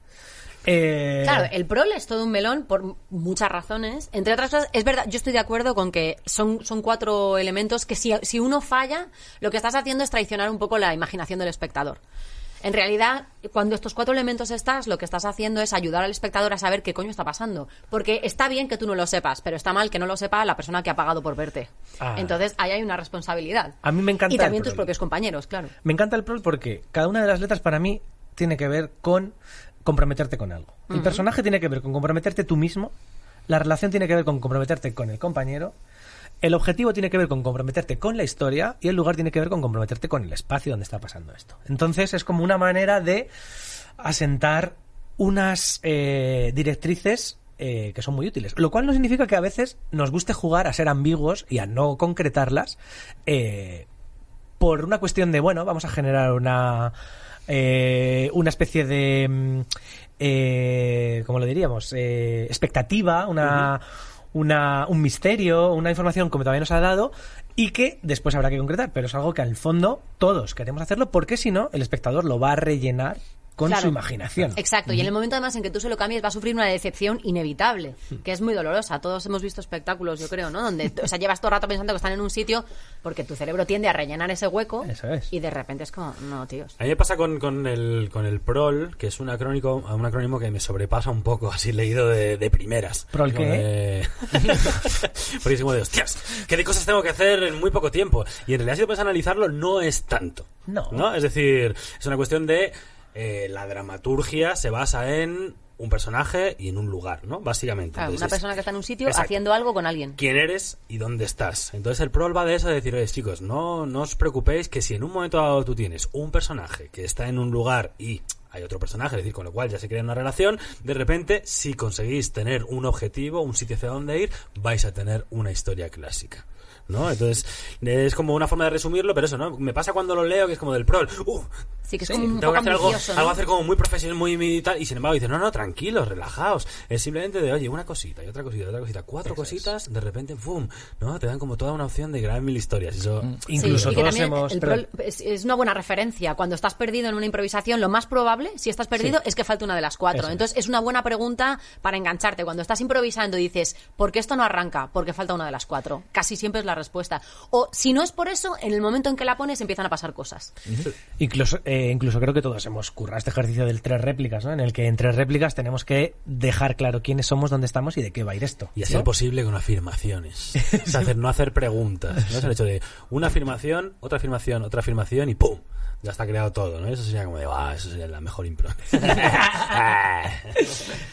Eh, Claro, el prol es todo un melón por muchas razones. Entre otras cosas, es verdad, yo estoy de acuerdo con que son, son cuatro elementos que si, si uno falla, lo que estás haciendo es traicionar un poco la imaginación del espectador. En realidad, cuando estos cuatro elementos estás, lo que estás haciendo es ayudar al espectador a saber qué coño está pasando. Porque está bien que tú no lo sepas, pero está mal que no lo sepa la persona que ha pagado por verte. Ah. Entonces, ahí hay una responsabilidad. A mí me encanta Y también tus propios compañeros, claro. Me encanta el prol porque cada una de las letras para mí tiene que ver con comprometerte con algo. El personaje tiene que ver con comprometerte tú mismo, la relación tiene que ver con comprometerte con el compañero, el objetivo tiene que ver con comprometerte con la historia y el lugar tiene que ver con comprometerte con el espacio donde está pasando esto. Entonces es como una manera de asentar unas eh, directrices eh, que son muy útiles. Lo cual no significa que a veces nos guste jugar a ser ambiguos y a no concretarlas eh, por una cuestión de, bueno, vamos a generar una, eh, una especie de, mm, eh, ¿cómo lo diríamos? Expectativa, una, una, un misterio, una información que todavía nos ha dado y que después habrá que concretar, pero es algo que al fondo todos queremos hacerlo porque si no, el espectador lo va a rellenar con Claro. su imaginación. Exacto, y en el momento además en que tú se lo cambies va a sufrir una decepción inevitable, que es muy dolorosa. Todos hemos visto espectáculos, yo creo, ¿no? Donde, o sea, llevas todo el rato pensando que están en un sitio porque tu cerebro tiende a rellenar ese hueco Eso es. y de repente es como, no, tíos. A mí me pasa con, con el, con el PROL, que es un acrónico, un acrónimo que me sobrepasa un poco, así leído de, de primeras. ¿Prol qué? de- Porque es como de, hostias, ¿qué de cosas tengo que hacer en muy poco tiempo? Y en realidad, si te puedes analizarlo, no es tanto. No. Es decir, es una cuestión de eh, la dramaturgia se basa en un personaje y en un lugar, ¿no? Básicamente. Claro, Entonces una persona que está en un sitio Exacto. haciendo algo con alguien. quién eres y dónde estás. Entonces el prol va de eso de decir, oye chicos, no, no os preocupéis que si en un momento dado tú tienes un personaje que está en un lugar y hay otro personaje, es decir, con lo cual ya se crea una relación, de repente si conseguís tener un objetivo, un sitio hacia dónde ir, vais a tener una historia clásica. ¿No? Entonces, es como una forma de resumirlo, pero eso, ¿no? Me pasa cuando lo leo que es como del prol. ¡Uh! Sí, que es Sí, como un tengo poco que hacer algo, ambicioso, ¿no? algo hacer como muy profesional, muy, muy tal, y sin embargo dice, no, no, tranquilos, relajaos. Es simplemente de, oye, una cosita y otra cosita y otra cosita, cuatro cositas, de repente, ¡pum! ¿No? Te dan como toda una opción de grabar mil historias. Eso, Incluso Sí, y que todos hemos... el prol es, es una buena referencia. Cuando estás perdido en una improvisación, lo más probable, si estás perdido, es que falta una de las cuatro. Eso es. Entonces, es una buena pregunta para engancharte. Cuando estás improvisando y dices, ¿por qué esto no arranca? Porque falta una de las cuatro. Casi siempre es la respuesta. O si no es por eso, en el momento en que la pones empiezan a pasar cosas. Incluso, eh, incluso creo que todos hemos currado este ejercicio del tres réplicas, ¿no? En el que en tres réplicas tenemos que dejar claro quiénes somos, dónde estamos y de qué va a ir esto. Y ser posible con afirmaciones. Es hacer, no hacer preguntas. ¿no? Es el hecho de una afirmación, otra afirmación, otra afirmación y ¡pum! Ya está creado todo, ¿no? Eso sería como de, ¡ah! Eso sería la mejor impro.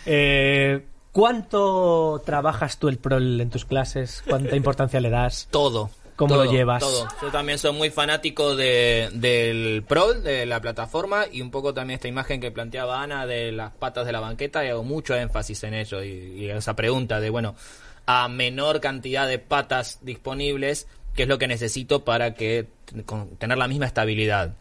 Eh, ¿Cuánto trabajas tú el prol en tus clases? ¿Cuánta importancia le das? Todo. ¿Cómo todo, lo llevas? Todo. Yo también soy muy fanático de, del prol, de la plataforma, y un poco también esta imagen que planteaba Ana de las patas de la banqueta, y hago mucho énfasis en ello, y, y esa pregunta de, bueno, a menor cantidad de patas disponibles, ¿qué es lo que necesito para que con- tener la misma estabilidad?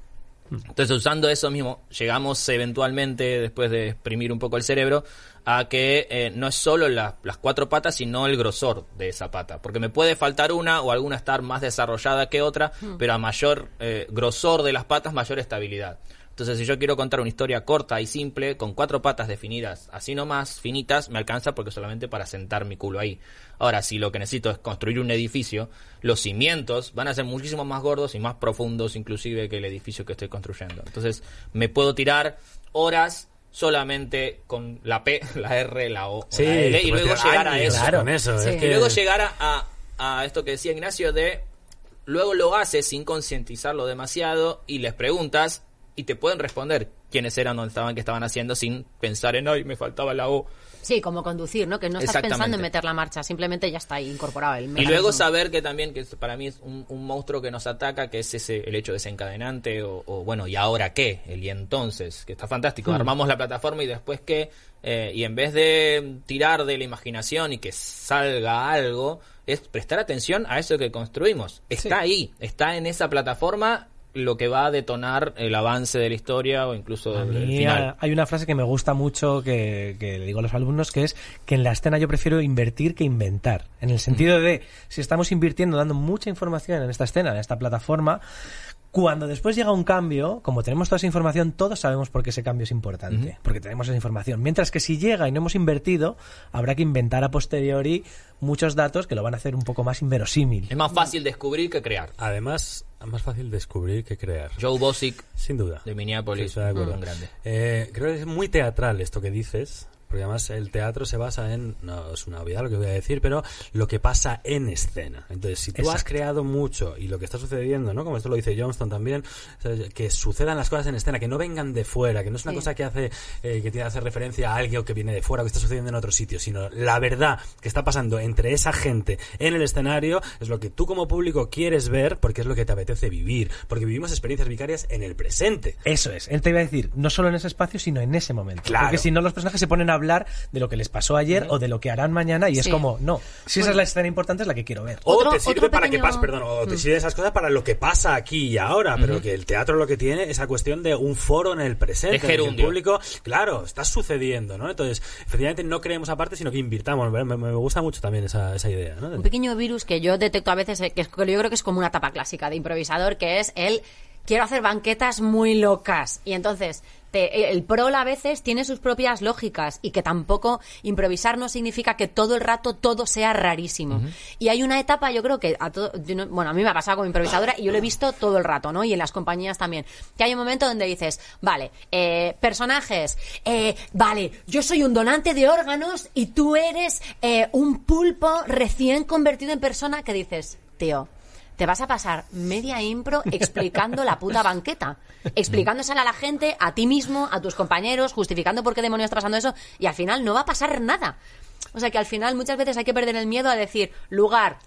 Entonces, usando eso mismo, llegamos eventualmente, después de exprimir un poco el cerebro, a que eh, no es solo la- las cuatro patas, sino el grosor de esa pata. Porque me puede faltar una o alguna estar más desarrollada que otra, pero a mayor eh, grosor de las patas, mayor estabilidad. Entonces, si yo quiero contar una historia corta y simple, con cuatro patas definidas, así nomás, finitas, me alcanza porque solamente para sentar mi culo ahí. Ahora, si lo que necesito es construir un edificio, los cimientos van a ser muchísimo más gordos y más profundos inclusive que el edificio que estoy construyendo. Entonces, me puedo tirar horas solamente con la P, la R, la O, Sí, la L, y luego llegar a eso. con eso. Sí. es Y que- luego llegar a, a, a esto que decía Ignacio de luego lo haces sin concientizarlo demasiado y les preguntas y te pueden responder quiénes eran, dónde estaban, qué estaban haciendo sin pensar en, ay, me faltaba la O. Sí, como conducir, ¿no? Que no estás pensando en meter la marcha, simplemente ya está ahí incorporado el Y mecanismo. luego saber que también, que para mí es un, un monstruo que nos ataca, que es ese el hecho desencadenante, o, o, bueno, ¿y ahora qué? El y entonces, que está fantástico. Armamos la plataforma y después qué, Eh, y en vez de tirar de la imaginación y que salga algo, es prestar atención a eso que construimos. Está ahí, está en esa plataforma lo que va a detonar el avance de la historia o incluso el, final. hay una frase que me gusta mucho que, que le digo a los alumnos que es que en la escena yo prefiero invertir que inventar. En el sentido de si estamos invirtiendo, dando mucha información en esta escena, en esta plataforma, cuando después llega un cambio, como tenemos toda esa información, todos sabemos por qué ese cambio es importante, porque tenemos esa información. Mientras que si llega y no hemos invertido, habrá que inventar a posteriori muchos datos que lo van a hacer un poco más inverosímil. Es más fácil descubrir que crear. Además, es más fácil descubrir que crear. Joe Bosick Sin duda. de Minneapolis, Sí, de acuerdo. un grande. Eh, creo que es muy teatral esto que dices, porque además el teatro se basa en, no es una obviedad lo que voy a decir, pero lo que pasa en escena. Entonces, si tú has Exacto. creado mucho y lo que está sucediendo, ¿no? Como esto lo dice Johnston también, que sucedan las cosas en escena, que no vengan de fuera, que no es una Sí. cosa que hace, eh, que tiene que hacer referencia a alguien que viene de fuera, o que está sucediendo en otro sitio, sino la verdad que está pasando entre esa gente en el escenario es lo que tú como público quieres ver porque es lo que te apetece vivir, porque vivimos experiencias vicarias en el presente. Eso es, él te iba a decir, no solo en ese espacio, sino en ese momento. Claro. Porque si no, los personajes se ponen a hablar de lo que les pasó ayer o de lo que harán mañana, y es como, no, si esa es la escena importante, es la que quiero ver. O Otro- te sirve otro para que pase, perdón, o te sirve esas cosas para lo que pasa aquí y ahora, pero que el teatro lo que tiene esa cuestión de un foro en el presente, De en el público, claro, está sucediendo, ¿no? Entonces, efectivamente no creemos aparte, sino que invirtamos, me, me- me gusta mucho también esa, esa idea, ¿no? Un pequeño virus que yo detecto a veces, eh, que, es- que yo creo que es como una etapa clásica de improvisador, que es el quiero hacer banquetas muy locas. Y entonces, te- el prol a veces tiene sus propias lógicas y que tampoco improvisar no significa que todo el rato todo sea rarísimo. Y hay una etapa, yo creo que a todo, bueno, a mí me ha pasado como improvisadora y yo lo he visto todo el rato, ¿no? Y en las compañías también. Que hay un momento donde dices, vale, eh, personajes, eh, vale, yo soy un donante de órganos y tú eres eh, un pulpo recién convertido en persona que dices, tío, te vas a pasar media impro explicando la puta banqueta, explicándosela a la gente, a ti mismo, a tus compañeros, justificando por qué demonios está pasando eso, y al final no va a pasar nada. O sea que al final muchas veces hay que perder el miedo a decir, lugar,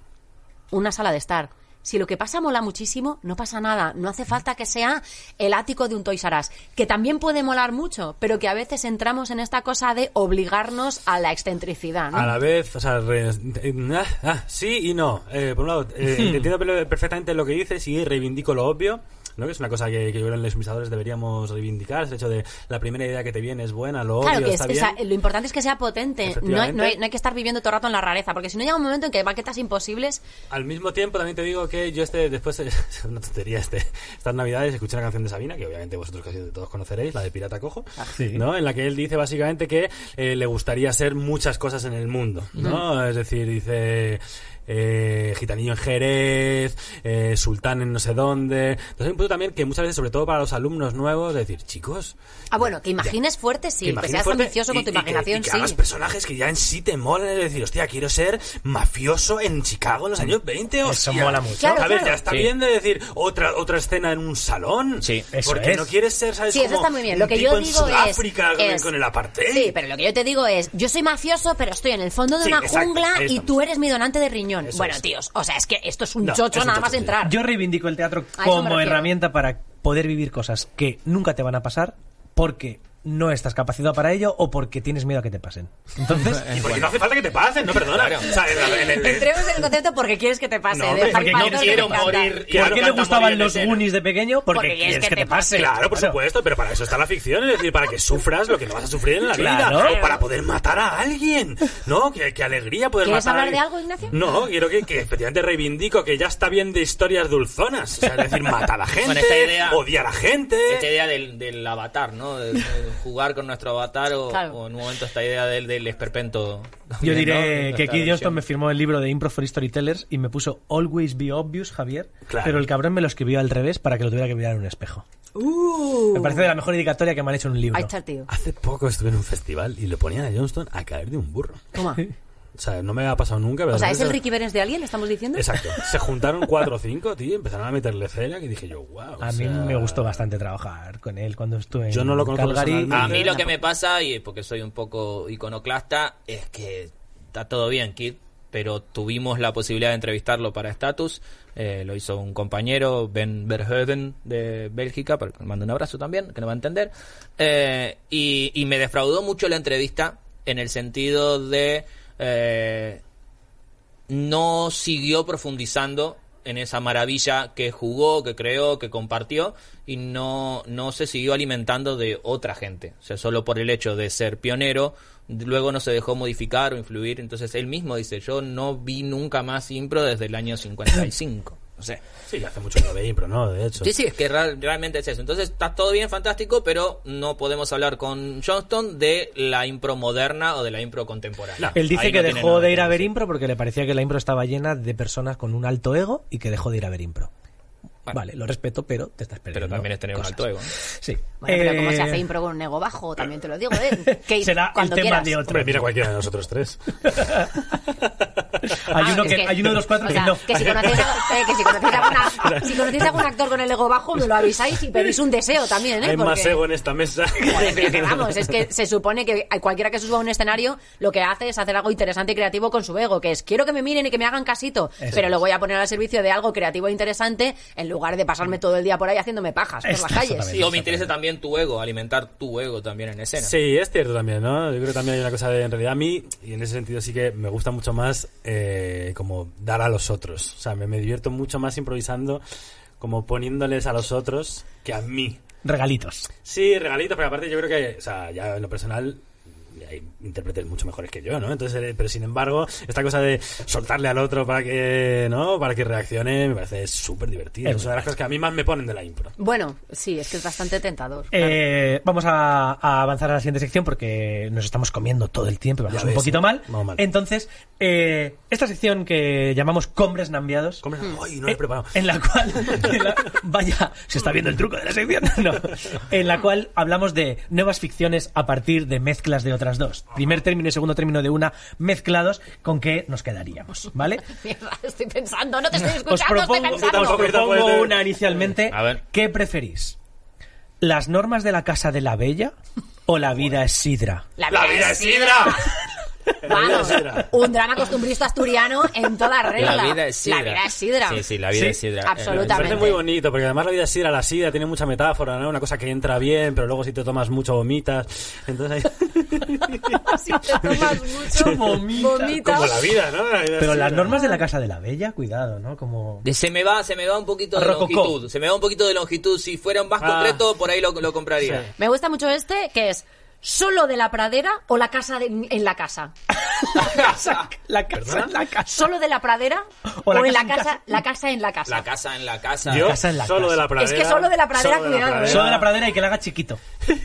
una sala de estar. Si lo que pasa mola muchísimo, no pasa nada. No hace falta que sea el ático de un Toys R Us, que también puede molar mucho, pero que a veces entramos en esta cosa de obligarnos a la excentricidad. ¿no? A la vez, o sea, re- ah, ah, sí y no. Eh, por un lado, eh, entiendo pe- perfectamente lo que dices y reivindico lo obvio. ¿No? que es una cosa que, que yo creo en los improvisadores deberíamos reivindicar, es el hecho de la primera idea que te viene es buena, lo Claro, que está es- bien. o sea, lo importante es que sea potente. No hay, no, hay, no hay que estar viviendo todo el rato en la rareza, porque si no llega un momento en que hay maquetas imposibles. Al mismo tiempo, también te digo que yo este, después, es una tontería, este, estas navidades escuché una canción de Sabina, que obviamente vosotros casi todos conoceréis, la de Pirata Cojo, Sí. ¿no? En la que él dice básicamente que eh, le gustaría ser muchas cosas en el mundo, ¿no? Es decir, dice... eh, gitanillo en Jerez, eh, sultán en no sé dónde. Entonces hay un punto también que muchas veces, sobre todo para los alumnos nuevos, de decir, chicos, Ah, bueno, que imagines fuerte, sí, que, imagines seas fuerte ambicioso con tu y que- imaginación, y que, sí. hagas personajes que ya en sí te molen, es decir, hostia, quiero ser mafioso en Chicago en los años 20, hostia. mola mucho. Claro, a ver, claro. ya está Sí. bien de decir otra otra escena en un salón. Sí. Eso porque es. no quieres ser, ¿sabes? Sí, eso como está muy bien. un Lo que tipo yo en digo Sudáfrica es, con, es- con el apartheid. Sí, pero lo que yo te digo es, yo soy mafioso, pero estoy en el fondo de Sí, una exacto, jungla y tú eres mi donante de riñón. Eso bueno, es. tíos, o sea, es que esto es un No, chocho es un nada chocho, más entrar. Yo reivindico el teatro como herramienta para poder vivir cosas que nunca te van a pasar porque no estás capacitado para ello o porque tienes miedo a que te pasen. Entonces, Y porque no hace falta que te pasen, no, perdona. Claro. O sea, en el- en el- Entremos en el concepto porque quieres que te pase. No, de porque no quiero morir. ¿por Claro, qué le canta gustaban los. Goonies de pequeño? Porque, Porque quieres que te pase. Claro, por supuesto, pero para eso está la ficción, es decir, para que sufras lo que no vas a sufrir en la Claro. vida, o para poder matar a alguien, ¿no? Qué, qué alegría poder ¿Quieres matar a hablar de alguien. algo, Ignacio? No, quiero que, que efectivamente reivindico que ya está bien de historias dulzonas, o sea, es decir, matar a la gente, Bueno, esta idea- odiar a gente. Esta idea del, del avatar, ¿no? De, de jugar con nuestro avatar o, Claro. o en un momento esta idea del, del esperpento. Yo diré ¿no? que Keith Johnston me firmó el libro de Impro for Storytellers y me puso Always Be Obvious, Javier. Claro. Pero el cabrón me lo escribió al revés para que lo tuviera que mirar en un espejo. Me parece de la mejor dedicatoria que me han hecho en un libro. Ahí está el tío. Hace poco estuve en un festival y le ponían a Johnston a caer de un burro. Toma. O sea, no me ha pasado nunca. pero O sea, ¿es el Ricky Berens de alguien, estamos diciendo? Exacto. Se juntaron cuatro o cinco, tío, empezaron a meterle cera que dije yo, wow. A mí me gustó bastante trabajar con él cuando estuve en Yo no lo conozco Calgary. A mí lo que me pasa, y porque soy un poco iconoclasta, es que está todo bien, Kid, pero tuvimos la posibilidad de entrevistarlo para Status. eh, lo hizo un compañero, Ben Verhoeven, de Bélgica, para que le mando un abrazo también, que no va a entender. eh, y, y me defraudó mucho la entrevista en el sentido de... eh, no siguió profundizando en esa maravilla que jugó, que creó, que compartió y no, no se siguió alimentando de otra gente. O sea, solo por el hecho de ser pionero, luego no se dejó modificar o influir. Entonces él mismo dice, yo no vi nunca más impro desde el año 55. O sea, Sí, hace mucho que no ve impro, ¿no? De hecho. Sí, sí, es que real- realmente es eso. Entonces está todo bien, fantástico, pero no podemos hablar con Johnston de la impro moderna o de la impro contemporánea. No. Él dice Ahí que no dejó de ir a ver impro porque le parecía que la impro estaba llena de personas con un alto ego y que dejó de ir a ver impro. Bueno. Vale, lo respeto, pero te estás perdiendo. Pero también es tener un cosas. alto ego. ¿no? Sí. Bueno, pero ¿cómo se Eh, hace impro con un ego bajo? También te lo digo, ¿eh? Que Será el cuando tema quieras. de otro. Hombre, mira cualquiera de nosotros tres. Hay Ah, uno es que, hay uno de los cuatro o que sea, no. Que si conocéis, a- eh, que si conocéis alguna- si conocéis algún actor con el ego bajo, me lo avisáis y pedís un deseo también, ¿eh? Hay más Porque- ego en esta mesa. Joder, que vamos, es que se supone que cualquiera que se suba a un escenario lo que hace es hacer algo interesante y creativo con su ego, que es quiero que me miren y que me hagan casito, Eso pero es. lo voy a poner al servicio de algo creativo e interesante en lugar de pasarme todo el día por ahí haciéndome pajas por las calles. Sí, o me interesa también tu ego, alimentar tu ego también en escena. Sí, es cierto también, ¿no? Yo creo que también hay una cosa de, en realidad a mí, y en ese sentido sí que me gusta mucho más eh, como dar a los otros. O sea, me, me divierto mucho más improvisando, como poniéndoles a los otros que a mí. Regalitos. Sí, regalitos, pero aparte yo creo que, o sea, ya en lo personal hay intérpretes mucho mejores que yo, ¿no? Entonces, eh, pero sin embargo, esta cosa de soltarle al otro para que, ¿no? Para que reaccione, me parece súper divertido. Es Es una de las cosas que a mí más me ponen de la impro. Bueno, sí, es que es bastante tentador. Eh, vamos a, a avanzar a la siguiente sección porque nos estamos comiendo todo el tiempo y vamos Ya un ves, poquito ¿eh? mal. Vamos mal. Entonces, eh, esta sección que llamamos Combres Nambiados. Come- Ay, no lo he eh, preparado. En la cual, en la- vaya, se está viendo el truco de la sección. No. En la cual hablamos de nuevas ficciones a partir de mezclas de otras dos. Primer término y segundo término de una mezclados, ¿con qué nos quedaríamos? ¿Vale? Mierda, estoy pensando, no te estoy Os escuchando, propongo, estoy pensando. os propongo una inicialmente. A ver. ¿Qué preferís? ¿Las normas de la casa de la bella o la vida es sidra? ¡La vida es sidra! Vamos, un drama costumbrista asturiano en toda regla. La vida es sidra. La vida es sidra. Sí, sí, la vida Sí, es sidra. Me absolutamente. parece muy bonito, porque además la vida es sidra, la sidra tiene mucha metáfora, ¿no? Una cosa que entra bien, pero luego si te tomas mucho vomitas. Entonces hay... Si te tomas mucho, Vomita. vomitas. Como la vida, ¿no? La vida es Pero las normas de la casa de la bella, cuidado, ¿no? Como... Se me va, se me va un poquito de Rococó. longitud. Se me va un poquito de longitud. Si fuera más Ah. concreto, por ahí lo, lo compraría. Sí. Me gusta mucho este, que es solo de la pradera o la casa de- en la casa. la casa, la casa, la casa. ¿Solo de la pradera? O ¿O, la en casa la en casa, casa. la casa en la casa? La casa en la casa. Yo, casa en la solo casa. de la pradera. Es que solo de la pradera, solo de la cuidado, pradera. Solo de la pradera y que la haga chiquito.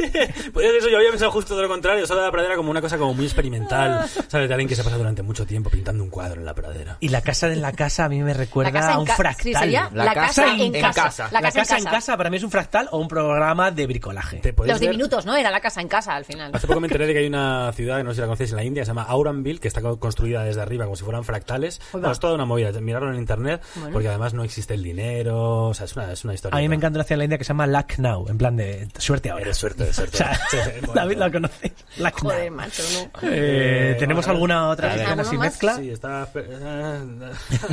Pues eso, yo había pensado justo de lo contrario, solo de la pradera como una cosa como muy experimental, ¿sabes? De alguien que se pasa durante mucho tiempo pintando un cuadro en la pradera. Y la casa de la casa a mí me La recuerda casa a en un ca- fractal. sí, sería La la, casa casa, en en, casa. casa. La, casa, en casa para mí es un fractal o un programa de bricolaje. ¿Te podéis Los ver? diminutos, ¿no? Era la casa en casa al final. Hace poco me enteré de que hay una ciudad, que no sé si la conocéis, en la India, que se llama Auranville, que está co- construida desde arriba como si fueran fractales. Bueno, es toda una movida, mirarlo en internet, Bueno. porque además no existe el dinero, o sea, es una, es una historia. A mí me encanta una ciudad en la India que se llama Lucknow, en plan de suerte ahora. Eres suerte de ser O sea, Sí, sí, la, conocéis. Lucknow. Joder, macho, no. Eh, ¿Tenemos bueno, alguna otra a ver. mexicana sin ¿Alguno más? mezcla? Sí, está...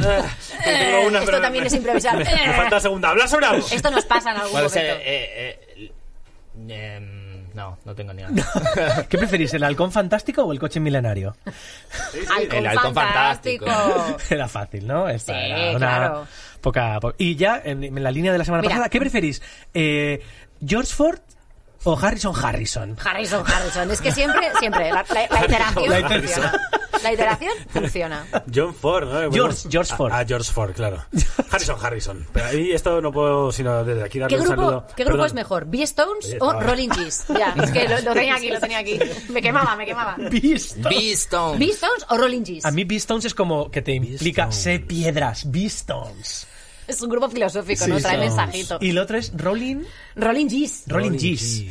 Tengo una, Esto pero también me- es improvisar. Me, me falta la segunda. ¡Habla bravo! Esto nos pasa en algún Bueno, o sea, momento. eh, eh, em, no, no tengo ni nada. ¿Qué preferís, el halcón fantástico o el coche milenario? Halcón el halcón fantástico. Era fácil, ¿no? Esta Sí, era una claro. poca, po- Y ya, en, en la línea de la semana Mira. pasada, ¿qué preferís? Eh, ¿George Ford o Harrison Harrison? Harrison, Harrison. Es que siempre, siempre, la, la- la iteración La funciona. La iteración funciona. John Ford, ¿no? George- George Ah, Ford. Ah, George Ford, claro. Harrison, Harrison. Pero ahí esto no puedo sino desde aquí darle ¿Qué un grupo, saludo. ¿qué grupo Perdón. es mejor? ¿B-Stones o Rolling Keys? Ya, es que lo, lo tenía aquí, lo tenía aquí. Me quemaba, me quemaba. Beastones. Beastone. ¿B-Stones o Rolling Keys? A mí Beastones es como que te implica sé piedras, Beastones. Es un grupo filosófico, ¿no? Trae sí. mensajito. Y el otro es Rolling, Rolling Keys. Rolling G's. G.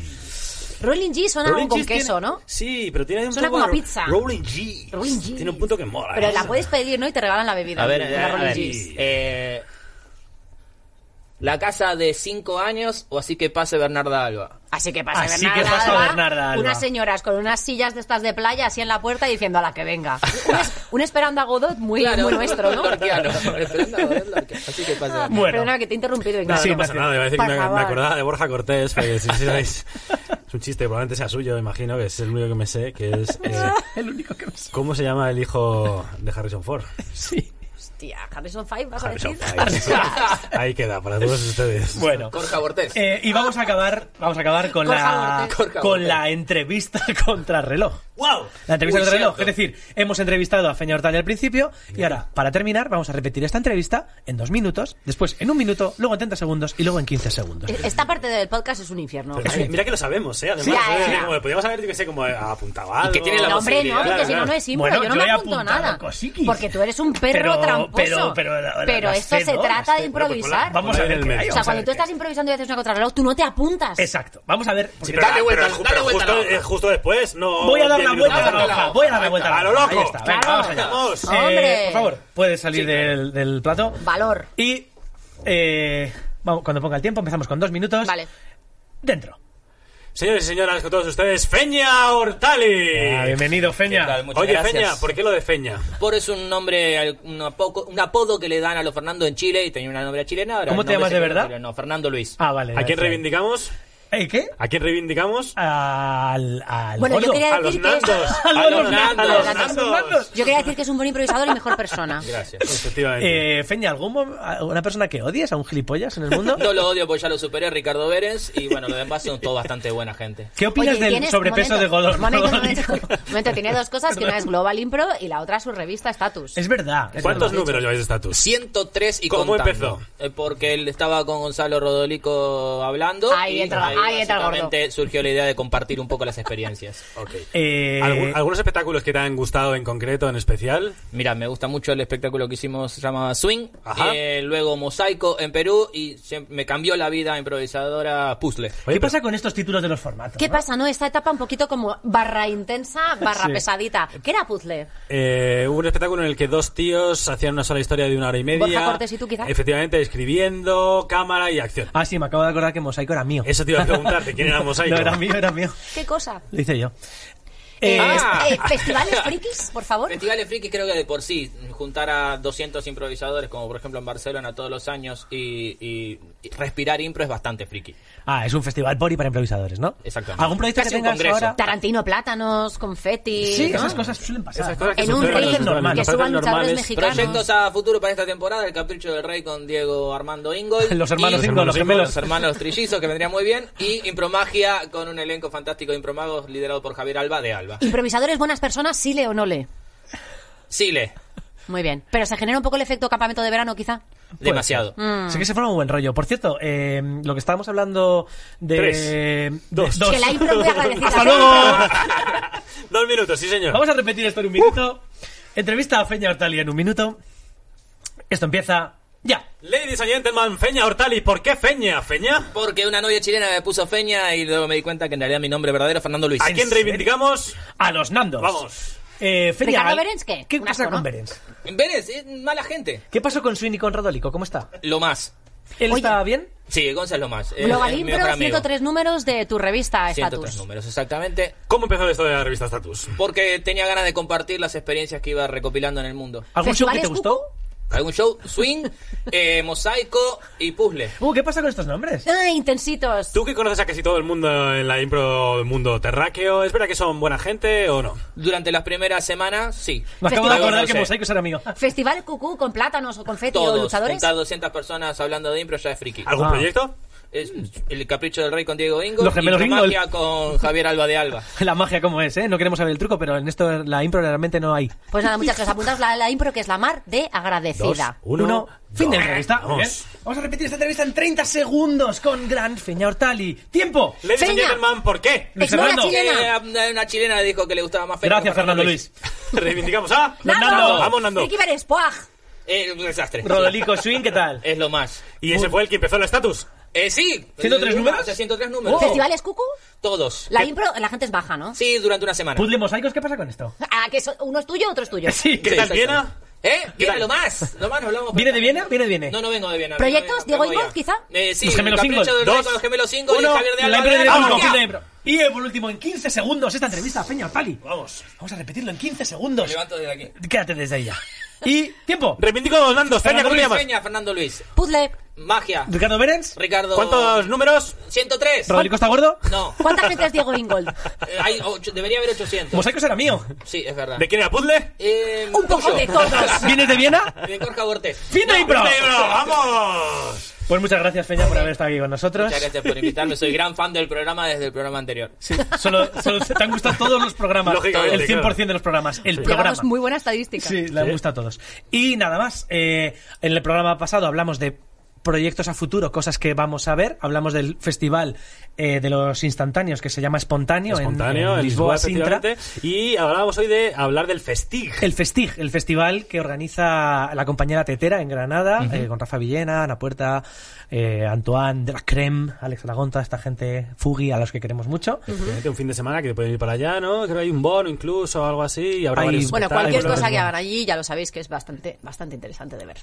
Rolling Keys suena Rolling con G's tiene- queso, ¿no? Sí, pero tiene un Suena punto como a pizza. Rolling G. Rolling G's. Tiene un punto que mola. Pero ¿eh? la puedes pedir, ¿no? Y te regalan la bebida. A ver, a Rolling ver, Keys. eh, la casa de 5 años o así que pase Bernarda Alba. Así que pasa Así Bernarda que pasa Alba, Bernarda Alba. Unas señoras con unas sillas de estas de playa así en la puerta diciendo a la que venga. Un, es- un esperando a Godot muy, muy nuestro, ¿no? Lorquiano. Esperando a Lorquiano. Así que pase Bernarda. Bueno. Perdona que te he interrumpido, No, Ignacio. no pasa nada, iba a decir Por que me, favor. me acordaba de Borja Cortés, porque si, si sabéis, es un chiste, probablemente sea suyo, imagino, que es el único que me sé, que es... eh, El único que me sé. ¿Cómo se llama el hijo de Harrison Ford? Sí. Hostia, Harrison Five, ¿vas a decir? Ahí queda, para todos ustedes. Bueno. Corja Bortés. Eh, y vamos a acabar, vamos a acabar con Corja la. Corja con la entrevista contra reloj. ¡Wow! La entrevista contra reloj. Es decir, hemos entrevistado a Feña Hortal al principio y ahora, para terminar, vamos a repetir esta entrevista en dos minutos, después en un minuto, luego en 30 segundos y luego en 15 segundos. Esta parte del podcast es un infierno. Pero mira, mira que lo sabemos, ¿eh? Además, Sí, ya, ¿eh? ya. Como podríamos haber, yo que sé, como apuntado algo. que tiene la No, hombre, no, porque claro, si no, no es. Bueno, yo no yo me he apunto apuntado nada. cosiquis. Porque tú eres un perro Pero- tramposo. Pero- pero la- la- las esto se trata de cedo. improvisar. Vamos a ver en el medio. o sea, cuando tú estás improvisando y haces una contrarreloj, tú no te apuntas. Exacto. Vamos a ver. Sí, pero, Dale vuelta, pero- dale pero vuelta justo, eh, justo después, no. Voy a dar la vuelta a la hoja. Voy a dar la vuelta a la ¡A lo hoja. loco! Ahí está. Venga, vamos allá. Vamos. Eh, Hombre. por favor, puedes salir del, del plato. Valor. Y eh, vamos, cuando ponga el tiempo, empezamos con dos minutos. Vale. Dentro. Señores y señoras, con todos ustedes, Feña Hortali. Ah, bienvenido, ¿Qué Feña. tal? Oye, gracias. Feña, ¿por qué lo de Feña? Por es un nombre, un apodo, un apodo que le dan a los Fernando en Chile y tenía una nombre chilena. ahora ¿Cómo te llamas de verdad? chileno. Fernando Luis. Ah, vale. ¿A quién reivindicamos? ¿Eh, ¿Qué? ¿A quién reivindicamos? Al, al Bueno, yo quería A los decir que es... Nandos. A los A los Nandos. Nandos. A los Nandos. Yo quería decir que es un buen improvisador y mejor persona. Gracias. Efectivamente. Eh, Feña, ¿algún mom- ¿una persona que odies a un gilipollas en el mundo? No lo odio porque ya lo superé, Ricardo Vélez. Y bueno, los demás son todos bastante buena gente. ¿Qué opinas Oye, del sobrepeso momento, de Godot? Momento, momento, momento, tiene dos cosas, que una es Global Impro y la otra su revista Status. Es verdad. es ¿Cuántos verdad. números lleváis de estatus? 103 y ¿Cómo contando. empezó? Eh, porque él estaba con Gonzalo Rodolico hablando. Ahí y entra- ahí entra el gordo. surgió la idea de compartir un poco las experiencias. Ok. Eh, ¿Algún- ¿Algunos espectáculos que te han gustado en concreto, en especial? Mira, me gusta mucho el espectáculo que hicimos, se llama Swing. Ajá. Eh, luego Mosaico en Perú y me cambió la vida improvisadora Puzzle. Oye, ¿Qué pero- pasa con estos títulos de los formatos? ¿Qué no? pasa, no? Esta etapa un poquito como barra intensa, barra Sí. pesadita. ¿Qué era puzzle? Eh, hubo un espectáculo en el que dos tíos hacían una sola historia de una hora y media. Borja Cortés y tú, quizá. Efectivamente, escribiendo, cámara y acción. Ah, sí, me acabo de acordar que Mosaico era mío. Eso te iba a preguntarte, ¿quién era Mosaico? No, era mío, era mío. ¿Qué cosa? Lo hice yo. Eh, Ah. eh, ¿Festivales frikis, por favor? Festivales Friki creo que de por sí, juntar a 200 improvisadores, como por ejemplo en Barcelona todos los años, y respirar impro es bastante friki. Ah, es un festival por y para improvisadores, ¿no? Exactamente. ¿Algún proyecto Casi que un tengas congreso. ahora? Tarantino, plátanos, confeti. Sí, ¿no? esas cosas suelen pasar. Esas cosas que En un suceden, que suceden, normal. que suban luchadores mexicanos. Proyectos a futuro para esta temporada, el Capricho del Rey con Diego Armando Ingold. Los hermanos y- Ingold, los gemelos. Los hermanos trillizos, que vendría muy bien. Y Impromagia con un elenco fantástico de impromagos liderado por Javier Alba de Alba. Improvisadores, buenas personas, sí le o no le. Sile. Muy bien. Pero se genera un poco el efecto campamento de verano, quizá. Demasiado. Mm. Sí que se forma un buen rollo. Por cierto, eh, lo que estábamos hablando de... Tres. Dos. dos. Que la impro muy agradecida. ¡Hasta luego! Dos minutos, sí, señor. Vamos a repetir esto en un minuto. Entrevista a Feña Hortali en un minuto. Esto empieza ya. Ladies and gentlemen, Feña Hortali. ¿Por qué Feña? ¿Feña? Porque una novia chilena me puso Feña y luego me di cuenta que en realidad mi nombre verdadero es Fernando Luis. ¿A quién reivindicamos? A los Nandos. Vamos. Eh, Feña, ¿Ricardo Berens qué? ¿Qué Un pasa asco, con ¿no? Berens? Vélez, es mala gente. ¿Qué pasó con Swin y con Rodolico? ¿Cómo está? Lo más. ¿Él Oye. está bien? Sí, Gonzalo lo más. Global Impro, mejor amigo. 103 números de tu revista 103 Status. números, exactamente. ¿Cómo empezó esto de la revista Status? Porque tenía ganas de compartir las experiencias que iba recopilando en el mundo. ¿Algún show que te ¿Festivales gustó? Cucu? Algún show, swing, eh, mosaico y puzzle. Uh, ¿Qué pasa con estos nombres? ¡Ah, intensitos! Tú que conoces a casi todo el mundo en la impro del mundo terráqueo, ¿es verdad que son buena gente o no? Durante las primeras semanas, sí. Me acabo de acordar No que sé. Mosaicos era mío. Festival Cucú con plátanos o confeti o Todos, luchadores. juntar 200 personas hablando de impro ya es friki. ¿Algún Ah. proyecto? Es el capricho del rey con Diego Ingo Los gemelos y Ingold. magia con Javier Alba de Alba. La magia como es, ¿eh? No queremos saber el truco, pero en esto la impro realmente no hay. Pues nada, muchas gracias. Apuntamos la, la impro que es la mar de agradecida. Uno. Uno, fin de la dos. entrevista. Vamos. Bien. Vamos a repetir esta entrevista en 30 segundos con Gran Feña Hortali. ¡Tiempo! Ladies and Feña. gentlemen, ¿por qué? Luis Fernando. chilena. Eh, una chilena le dijo que le gustaba más Feña Gracias, Fernando Luis. Reivindicamos a... Nando. ¡Nando! Vamos, Nando. Ricky Beres, Puaj. Eh, un desastre. Rodolico Swing, ¿qué tal? Es lo más. Y ese fue el que empezó el Status. Eh, sí. 103 Eh, números? o sea, 103 números. ¿Festivales Cucú? Todos. La impro, la gente es baja, ¿no? Sí, durante una semana. Puzzle mosaicos, ¿qué pasa con esto? Ah, que so- uno es tuyo, otro es tuyo. Sí. ¿Qué Sí, tal exacto. Viena? ¿Eh? Viene lo más. Lo más nos hablamos. ¿Viene de Viena? ¿Viene de Viena? No, no vengo de Viena. ¿Proyectos? vengo- ¿Diego vengo ya. quizá? Eh, sí, Los gemelos el capricho del rey Dos. con los gemelos Ingold y Uno, Javier de la Alba. impro de de impro. Y eh, por último, en 15 segundos, esta entrevista a Feña Hortali. Vamos. Vamos a repetirlo en 15 Me segundos. levanto desde aquí. Quédate desde ahí ya. Y, tiempo. Reivindico a Nando. Feña, Fernando ¿cómo te Luis llamas? Peña, Fernando Luis. Puzzle. Magia. Ricardo Berens. Ricardo. ¿Cuántos números? 103. Rodolico está gordo. No. ¿Cuánta gente es Diego Ingold? Eh, hay ocho- debería haber 800. Mosaicos era mío. Sí, es verdad. ¿De quién era Puzzle? Eh, Un poco tuyo. de todos. ¿Vienes de Viena? De Corja Bortés. ¡Fin de impro! ¡Vamos! Pues muchas gracias, Feña, por haber estado aquí con nosotros. Muchas gracias por invitarme. Soy gran fan del programa desde el programa anterior. Sí, solo, solo te han gustado todos los programas. Lógicamente, el 100% de los programas. El programa. Llevamos muy buena estadística. Sí, le gusta a todos. Y nada más. eh, en el programa pasado hablamos de proyectos a futuro, cosas que vamos a ver. Hablamos del festival eh, de los instantáneos que se llama Espontáneo, en- Espontáneo, en, en Lisboa, Lisboa, Sintra. Y hablábamos hoy de hablar del Festig. El Festig, el festival que organiza la compañera Tetera en Granada, eh, con Rafa Villena, Ana Puerta, eh, Antoine de la Creme, Alex Aragón, toda esta gente, Fugi, a los que queremos mucho. Un fin de semana que pueden ir para allá, ¿no? Creo que hay un bono incluso o algo así. Y habrá Hay- Bueno, cualquier cosa que hagan allí, ya lo sabéis que es bastante, bastante interesante de ver.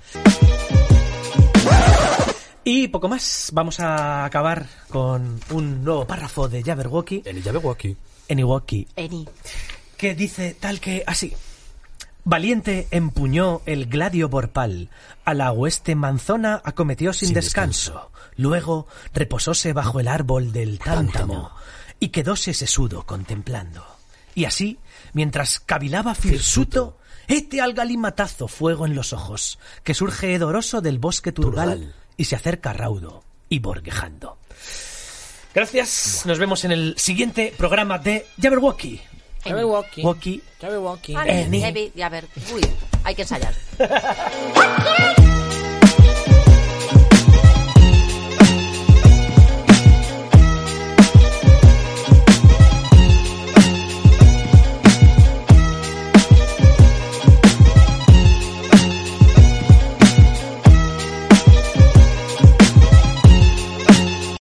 Y poco más, vamos a acabar con un nuevo párrafo de Jabberwocky El Jabberwocky. en Iwoki, Eni. que dice tal que así. Valiente empuñó el gladio borpal, a la hueste manzona acometió sin, Sin descanso. Luego reposóse bajo el árbol del tántamo y quedóse sesudo contemplando. Y así, mientras cavilaba Firsuto, hete al galimatazo fuego en los ojos, que surge hedoroso del bosque turgal, Turgal. Y se acerca raudo y borguejando. Gracias, nos vemos en el siguiente programa de Jabberwocky. Jabberwocky. Wocky. Jabberwocky. Vale, Eni. Evi, y a ver, uy, hay que ensayar.